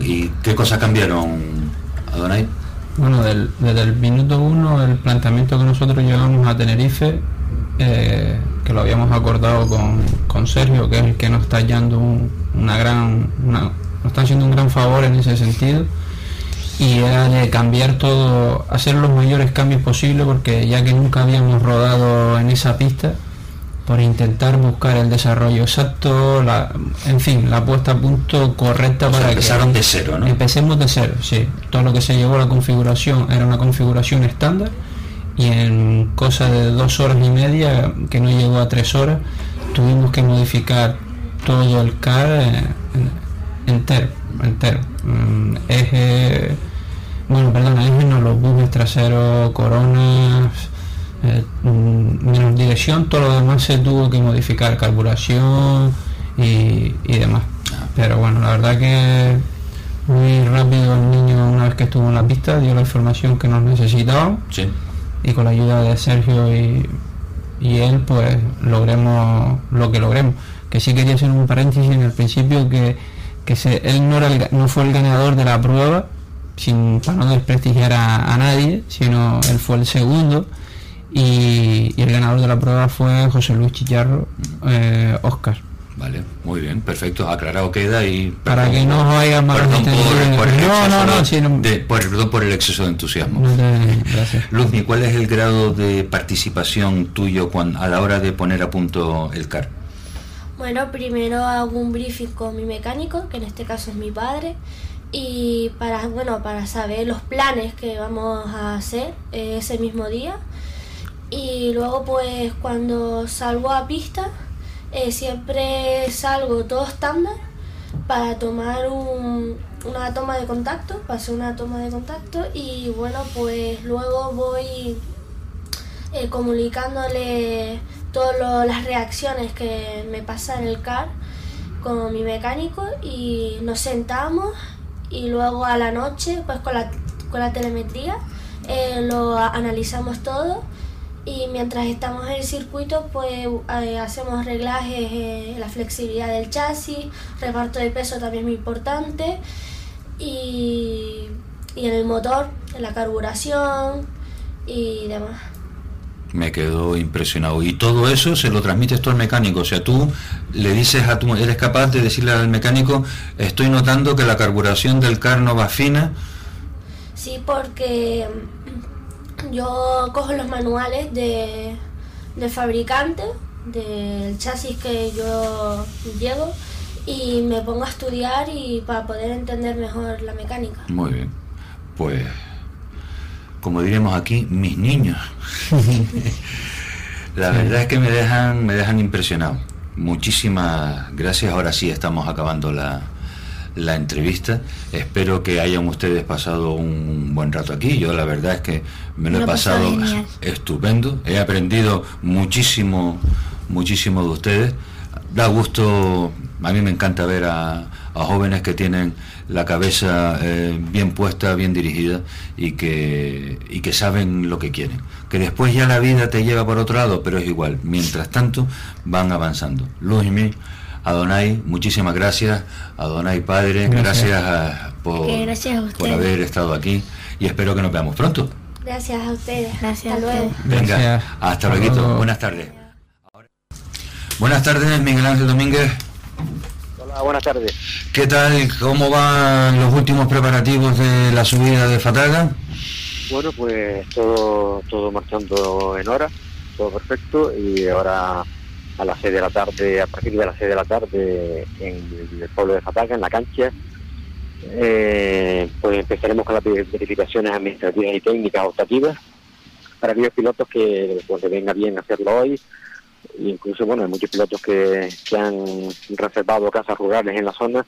¿Y qué cosas cambiaron, Adonai? Bueno, desde el minuto uno, el planteamiento que nosotros llevamos a Tenerife, eh, que lo habíamos acordado con, Sergio, que es el que nos está dando una gran, nos está haciendo un gran favor en ese sentido, y era de cambiar todo, hacer los mayores cambios posibles, porque ya que nunca habíamos rodado en esa pista, por intentar buscar el desarrollo exacto, la, en fin, la puesta a punto correcta para empezaron de cero, ¿no? Empecemos de cero, sí. Todo lo que se llevó a la configuración era una configuración estándar y en cosa de dos horas y media, que no llegó a tres horas, tuvimos que modificar todo el CAR eh, entero, entero. Mm, eje, bueno, perdón, eje no, los buses traseros, coronas eh, menos dirección, todo lo demás se tuvo que modificar, carburación y, demás. Pero bueno, la verdad que muy rápido el niño una vez que estuvo en la pista dio la información que nos necesitaba sí. y con la ayuda de Sergio y, y él pues logremos lo que logremos. Que sí quería hacer un paréntesis en el principio que, que se, él no, era no fue el ganador de la prueba, sin, para no desprestigiar a, nadie, sino él fue el segundo y, el ganador de la prueba fue José Luis Chicharro eh, Oscar. Vale, muy bien, perfecto, aclarado queda y... Para que no os haya mal perdón por, el no, no, no, de, perdón por el exceso de entusiasmo. gracias. Luzmi, ¿cuál es el grado de participación tuyo cuando, a la hora de poner a punto el CAR? Bueno, primero hago un briefing con mi mecánico, que en este caso es mi padre, y para, bueno, para saber los planes que vamos a hacer ese mismo día. Y luego pues cuando salgo a pista eh, siempre salgo todo estándar para tomar una toma de contacto, para hacer una toma de contacto y bueno, pues luego voy eh, comunicándole todas las reacciones que me pasan en el car con mi mecánico y nos sentamos y luego a la noche pues con la, con la telemetría eh, lo analizamos todo y mientras estamos en el circuito pues eh, hacemos reglajes en la flexibilidad del chasis, reparto de peso también es muy importante y, y en el motor, en la carburación y demás. Me quedo impresionado. Y todo eso se lo transmites tú al mecánico. O sea, tú le dices a tu... Eres capaz de decirle al mecánico, estoy notando que la carburación del car no va fina. Sí, porque yo cojo los manuales de, del fabricante, del chasis que yo llevo y me pongo a estudiar y para poder entender mejor la mecánica. Muy bien. Pues, como diríamos aquí, mis niños. la verdad es que me dejan, me dejan impresionado. Muchísimas gracias. Ahora sí estamos acabando la, la entrevista. Espero que hayan ustedes pasado un buen rato aquí. Yo la verdad es que me lo he pasado estupendo. He aprendido muchísimo, muchísimo de ustedes. Da gusto, a mí me encanta ver a, jóvenes que tienen la cabeza eh, bien puesta, bien dirigida y que, y que saben lo que quieren. Que después ya la vida te lleva por otro lado, pero es igual. Mientras tanto, van avanzando. Luz y mí Adonai, muchísimas gracias. Adonai Padre, gracias, por, por haber estado aquí y espero que nos veamos pronto. Gracias a ustedes. Gracias. Hasta luego. Venga, hasta luego. Buenas tardes. Buenas tardes, Miguel Ángel Domínguez. Hola, buenas tardes. ¿Qué tal? ¿Cómo van los últimos preparativos de la subida de Fataga? Bueno, pues todo, todo marchando en hora, todo perfecto y ahora a las 6 de la tarde, a partir de las 6 de la tarde en el pueblo de Fataga, en la cancha. Eh, pues empezaremos con las verificaciones administrativas y técnicas optativas para aquellos pilotos que pues, les venga bien hacerlo hoy. Incluso, bueno, hay muchos pilotos que, que han reservado casas rurales en la zona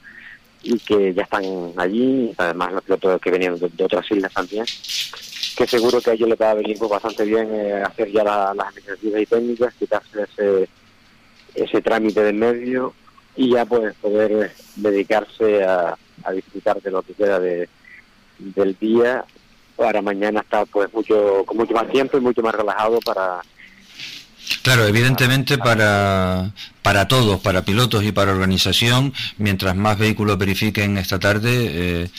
y que ya están allí, además los pilotos que venían de, otras islas también, que seguro que a ellos les va a venir pues, bastante bien eh, hacer ya las administrativas y técnicas, quitarse ese ese trámite de medio y ya pues poder dedicarse a, disfrutar de lo que queda de, del día para mañana estar pues mucho con mucho más tiempo y mucho más relajado para Claro, evidentemente para, para todos, para pilotos y para organización, mientras más vehículos verifiquen esta tarde, eh,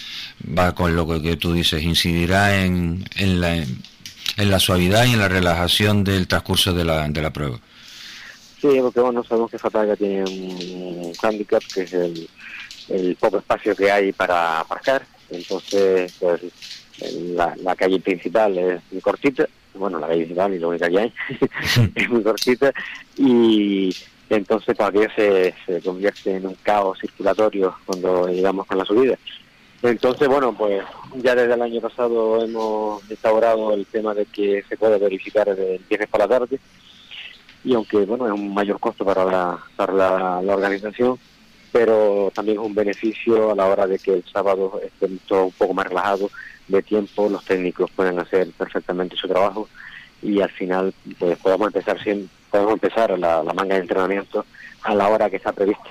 va con lo que tú dices, incidirá en, en, la, en la suavidad y en la relajación del transcurso de la, de la prueba. Sí, porque bueno, sabemos que Fataga tiene un handicap que es el, poco espacio que hay para aparcar. Entonces, pues la, calle principal es muy cortita, bueno, la calle principal y la única que hay es muy cortita y entonces todavía se, se convierte en un caos circulatorio cuando llegamos con la subida. Entonces, bueno, pues ya desde el año pasado hemos instaurado el tema de que se puede verificar el viernes por la tarde y aunque bueno es un mayor costo para la, para la, organización, pero también es un beneficio a la hora de que el sábado esté todo un poco más relajado de tiempo, los técnicos pueden hacer perfectamente su trabajo y al final pues podemos empezar podemos empezar la, la manga de entrenamiento a la hora que está prevista.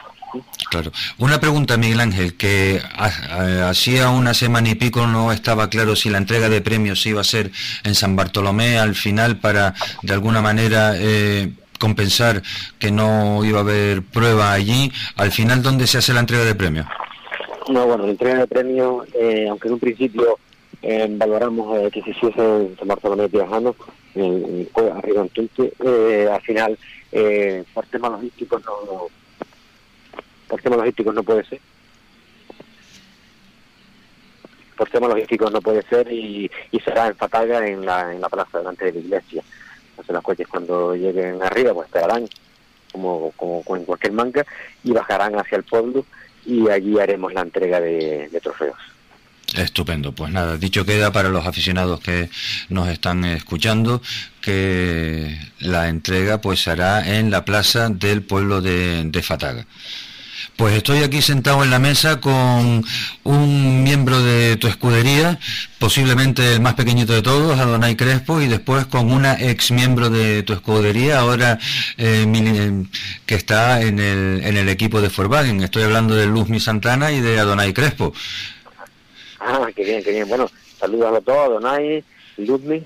Claro. Una pregunta, Miguel Ángel, que hacía una semana y pico no estaba claro si la entrega de premios iba a ser en San Bartolomé al final para, de alguna manera, eh, compensar que no iba a haber prueba allí. Al final, ¿dónde se hace la entrega de premios? No, bueno, la entrega de premios, eh, aunque en un principio eh, valoramos eh, que se hiciese en San Bartolomé viajando, en, arriba en Tunte, al final, por temas logísticos no por temas logísticos no puede ser. Por temas logísticos no puede ser y, será en Fataga, en la, en la plaza delante de la iglesia. Entonces los coches cuando lleguen arriba pues esperarán como, como, en cualquier manga y bajarán hacia el pueblo y allí haremos la entrega de, trofeos. Estupendo, pues nada, dicho queda para los aficionados que nos están escuchando que la entrega pues será en la plaza del pueblo de, de Fataga. Pues estoy aquí sentado en la mesa con un miembro de tu escudería, posiblemente el más pequeñito de todos, Adonai Crespo, y después con una ex miembro de tu escudería, ahora eh, que está en el, en el equipo de Volkswagen. Estoy hablando de Luzmi Santana y de Adonai Crespo. Ah, qué bien, qué bien. Bueno, saludos a todos, Adonai, Luzmi.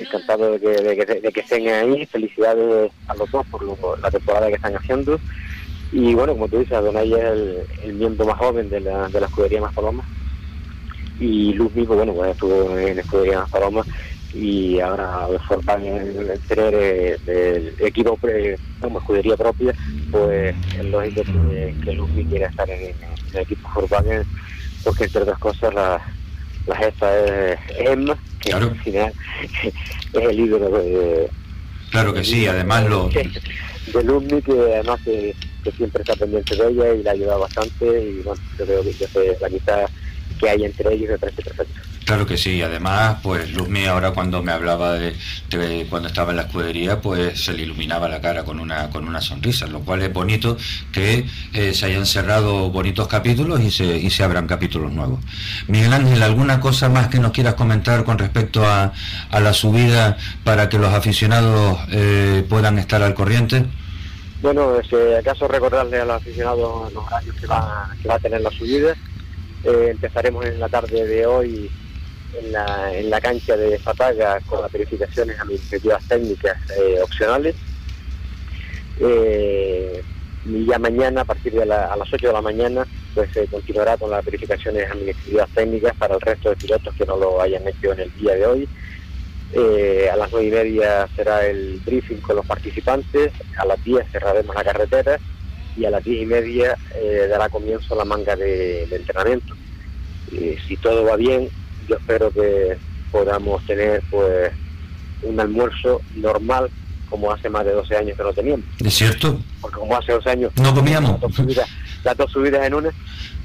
Encantado de que, de, que, estén ahí. Felicidades a los dos por la temporada que están haciendo y bueno, como tú dices, Adonai es el, miembro más joven de la, de la escudería Más Paloma. Y Luz mismo, bueno, pues estuvo en la escudería Más Paloma. Y ahora forman el tener el equipo como escudería propia, pues es lógico que, que Luffy quiera estar en, el equipo Volkswagen porque entre otras cosas la, la jefa es Emma, que al final es el ídolo de... Claro que sí, además lo... De Luffy, que además siempre está pendiente de ella y la ayuda bastante y bueno, yo creo que la amistad que hay entre ellos me parece perfecto. Claro que sí, además, pues Luzmi ahora cuando me hablaba de, cuando estaba en la escudería, pues se le iluminaba la cara con una con una sonrisa, lo cual es bonito que eh, se hayan cerrado bonitos capítulos y se, y se abran capítulos nuevos. Miguel Ángel, ¿alguna cosa más que nos quieras comentar con respecto a, a la subida para que los aficionados eh, puedan estar al corriente? Bueno, si acaso recordarle a los aficionados los horarios que va, que va a tener la subida. Eh, empezaremos en la tarde de hoy en la, cancha de Fataga con las verificaciones administrativas técnicas eh, opcionales. Eh, y ya mañana, a partir de a las 8 de la mañana, pues se continuará con las verificaciones administrativas técnicas para el resto de pilotos que no lo hayan hecho en el día de hoy. A las nueve y media será el briefing con los participantes, a las 10 cerraremos la carretera y a las diez y media eh, dará comienzo la manga de, entrenamiento. si todo va bien, yo espero que podamos tener pues un almuerzo normal como hace más de 12 años que no teníamos. ¿Es cierto? Porque como hace 12 años... No comíamos. Las dos subidas, en una,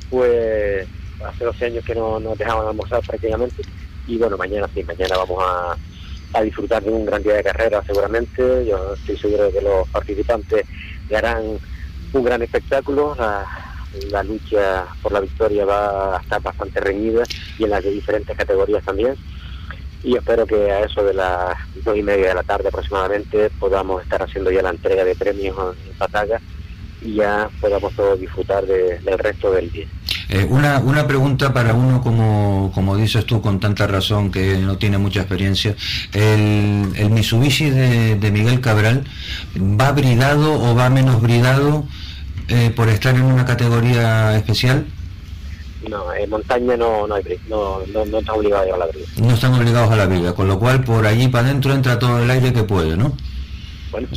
pues hace 12 años que no nos dejaban almorzar prácticamente. Y bueno, mañana sí, mañana vamos a, a disfrutar de un gran día de carrera seguramente. Yo estoy seguro de que los participantes harán un gran espectáculo. La, lucha por la victoria va a estar bastante reñida y en las diferentes categorías también. Y espero que a eso de las dos y media de la tarde aproximadamente podamos estar haciendo ya la entrega de premios en Pataga y ya podamos todos disfrutar del resto del día. Eh, una, una pregunta para uno, como, como dices tú con tanta razón, que no tiene mucha experiencia. ¿El, el Mitsubishi de, Miguel Cabral va bridado o va menos bridado eh, por estar en una categoría especial? No, en montaña no, no, hay, no, no, no están obligados a la brida. No están obligados a la brida, con lo cual por allí para adentro entra todo el aire que puede, ¿no? Bueno,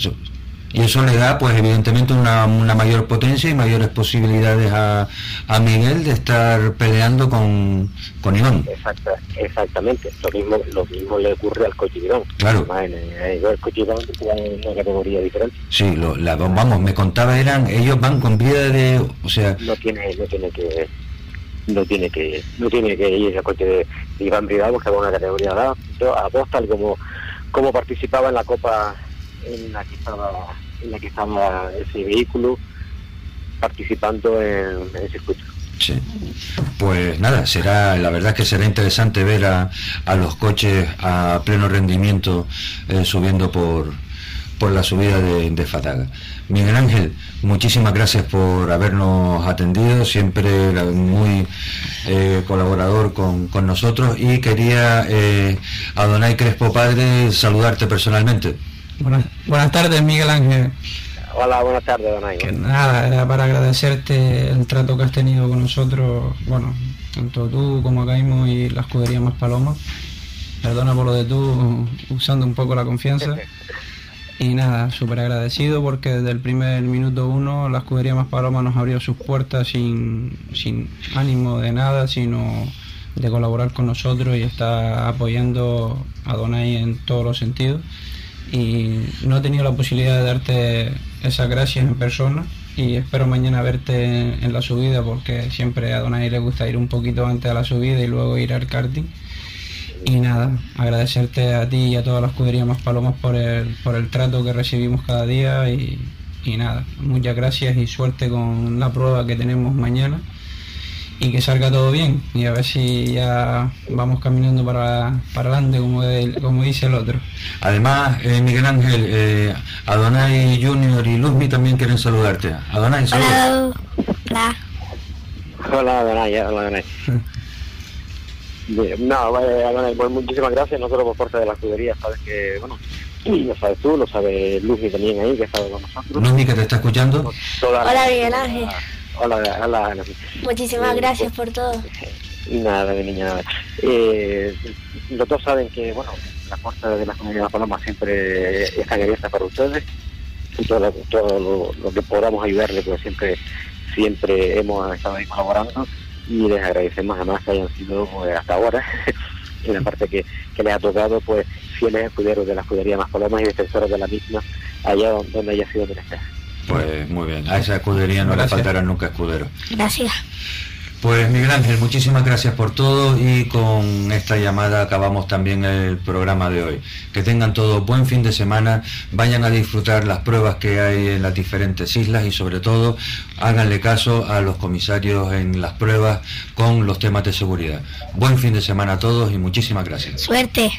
y eso le da, pues evidentemente, una, mayor potencia y mayores posibilidades a, a Miguel de estar peleando con, con Iván. exactamente, lo mismo, lo mismo le ocurre al coche Iván. Claro. el coche Iván en una categoría diferente. Sí, lo, la, vamos, me contaba, eran, ellos van con vida de, o sea... No tiene, no tiene que no tiene que no tiene que ir al coche de, Iván Bridal que va a una categoría a dos tal como como participaba en la Copa en la que estaba en la que estaba ese vehículo participando en, ese circuito. Sí. Pues nada, será, la verdad es que será interesante ver a, a los coches a pleno rendimiento eh, subiendo por, por la subida de, Fataga. Miguel Ángel, muchísimas gracias por habernos atendido, siempre muy eh, colaborador con, nosotros y quería eh, a Donay Crespo Padre saludarte personalmente. Buenas, buenas tardes Miguel Ángel. Hola, buenas tardes, Donay. nada, era para agradecerte el trato que has tenido con nosotros, bueno, tanto tú como Caimo y la escudería Más Palomas. Perdona por lo de tú, usando un poco la confianza. Y nada, súper agradecido porque desde el primer minuto uno la escudería Más Paloma nos abrió sus puertas sin, sin ánimo de nada, sino de colaborar con nosotros y está apoyando a Donay en todos los sentidos. Y no he tenido la posibilidad de darte esas gracias en persona y espero mañana verte en, la subida porque siempre a Donay le gusta ir un poquito antes a la subida y luego ir al karting. Y nada, agradecerte a ti y a toda la escudería Más Palomas por el, por el trato que recibimos cada día y, nada, muchas gracias y suerte con la prueba que tenemos mañana y que salga todo bien y a ver si ya vamos caminando para, para adelante como, como dice el otro. Además, eh, Miguel Ángel, eh, Adonai Junior y Luzmi también quieren saludarte. Adonai, saludos. Hola. Hola, Adonai. Hola, Adonai. No, bueno, pues muchísimas gracias, no solo por parte de la escudería, sabes que, bueno, lo sabes tú, lo sabe Lucy también ahí, que ha estado con nosotros. Lucy, que te está escuchando. hola, Miguel Ángel. Hola, hola, Muchísimas eh, gracias por todo. Nada, de niña, nada. Eh, los dos saben que, bueno, las puertas de la comunidad Paloma siempre están abiertas para ustedes y todo, todo lo, que podamos ayudarle, pues siempre siempre hemos estado ahí colaborando y les agradecemos además que hayan sido pues, hasta ahora en la parte que, les ha tocado pues fieles escuderos de la escudería Más Palomas y defensores de la misma allá donde haya sido menester. Pues muy bien, a esa escudería no le faltarán nunca escuderos. Gracias. Pues Miguel Ángel, muchísimas gracias por todo y con esta llamada acabamos también el programa de hoy. Que tengan todo buen fin de semana, vayan a disfrutar las pruebas que hay en las diferentes islas y sobre todo háganle caso a los comisarios en las pruebas con los temas de seguridad. Buen fin de semana a todos y muchísimas gracias. Suerte.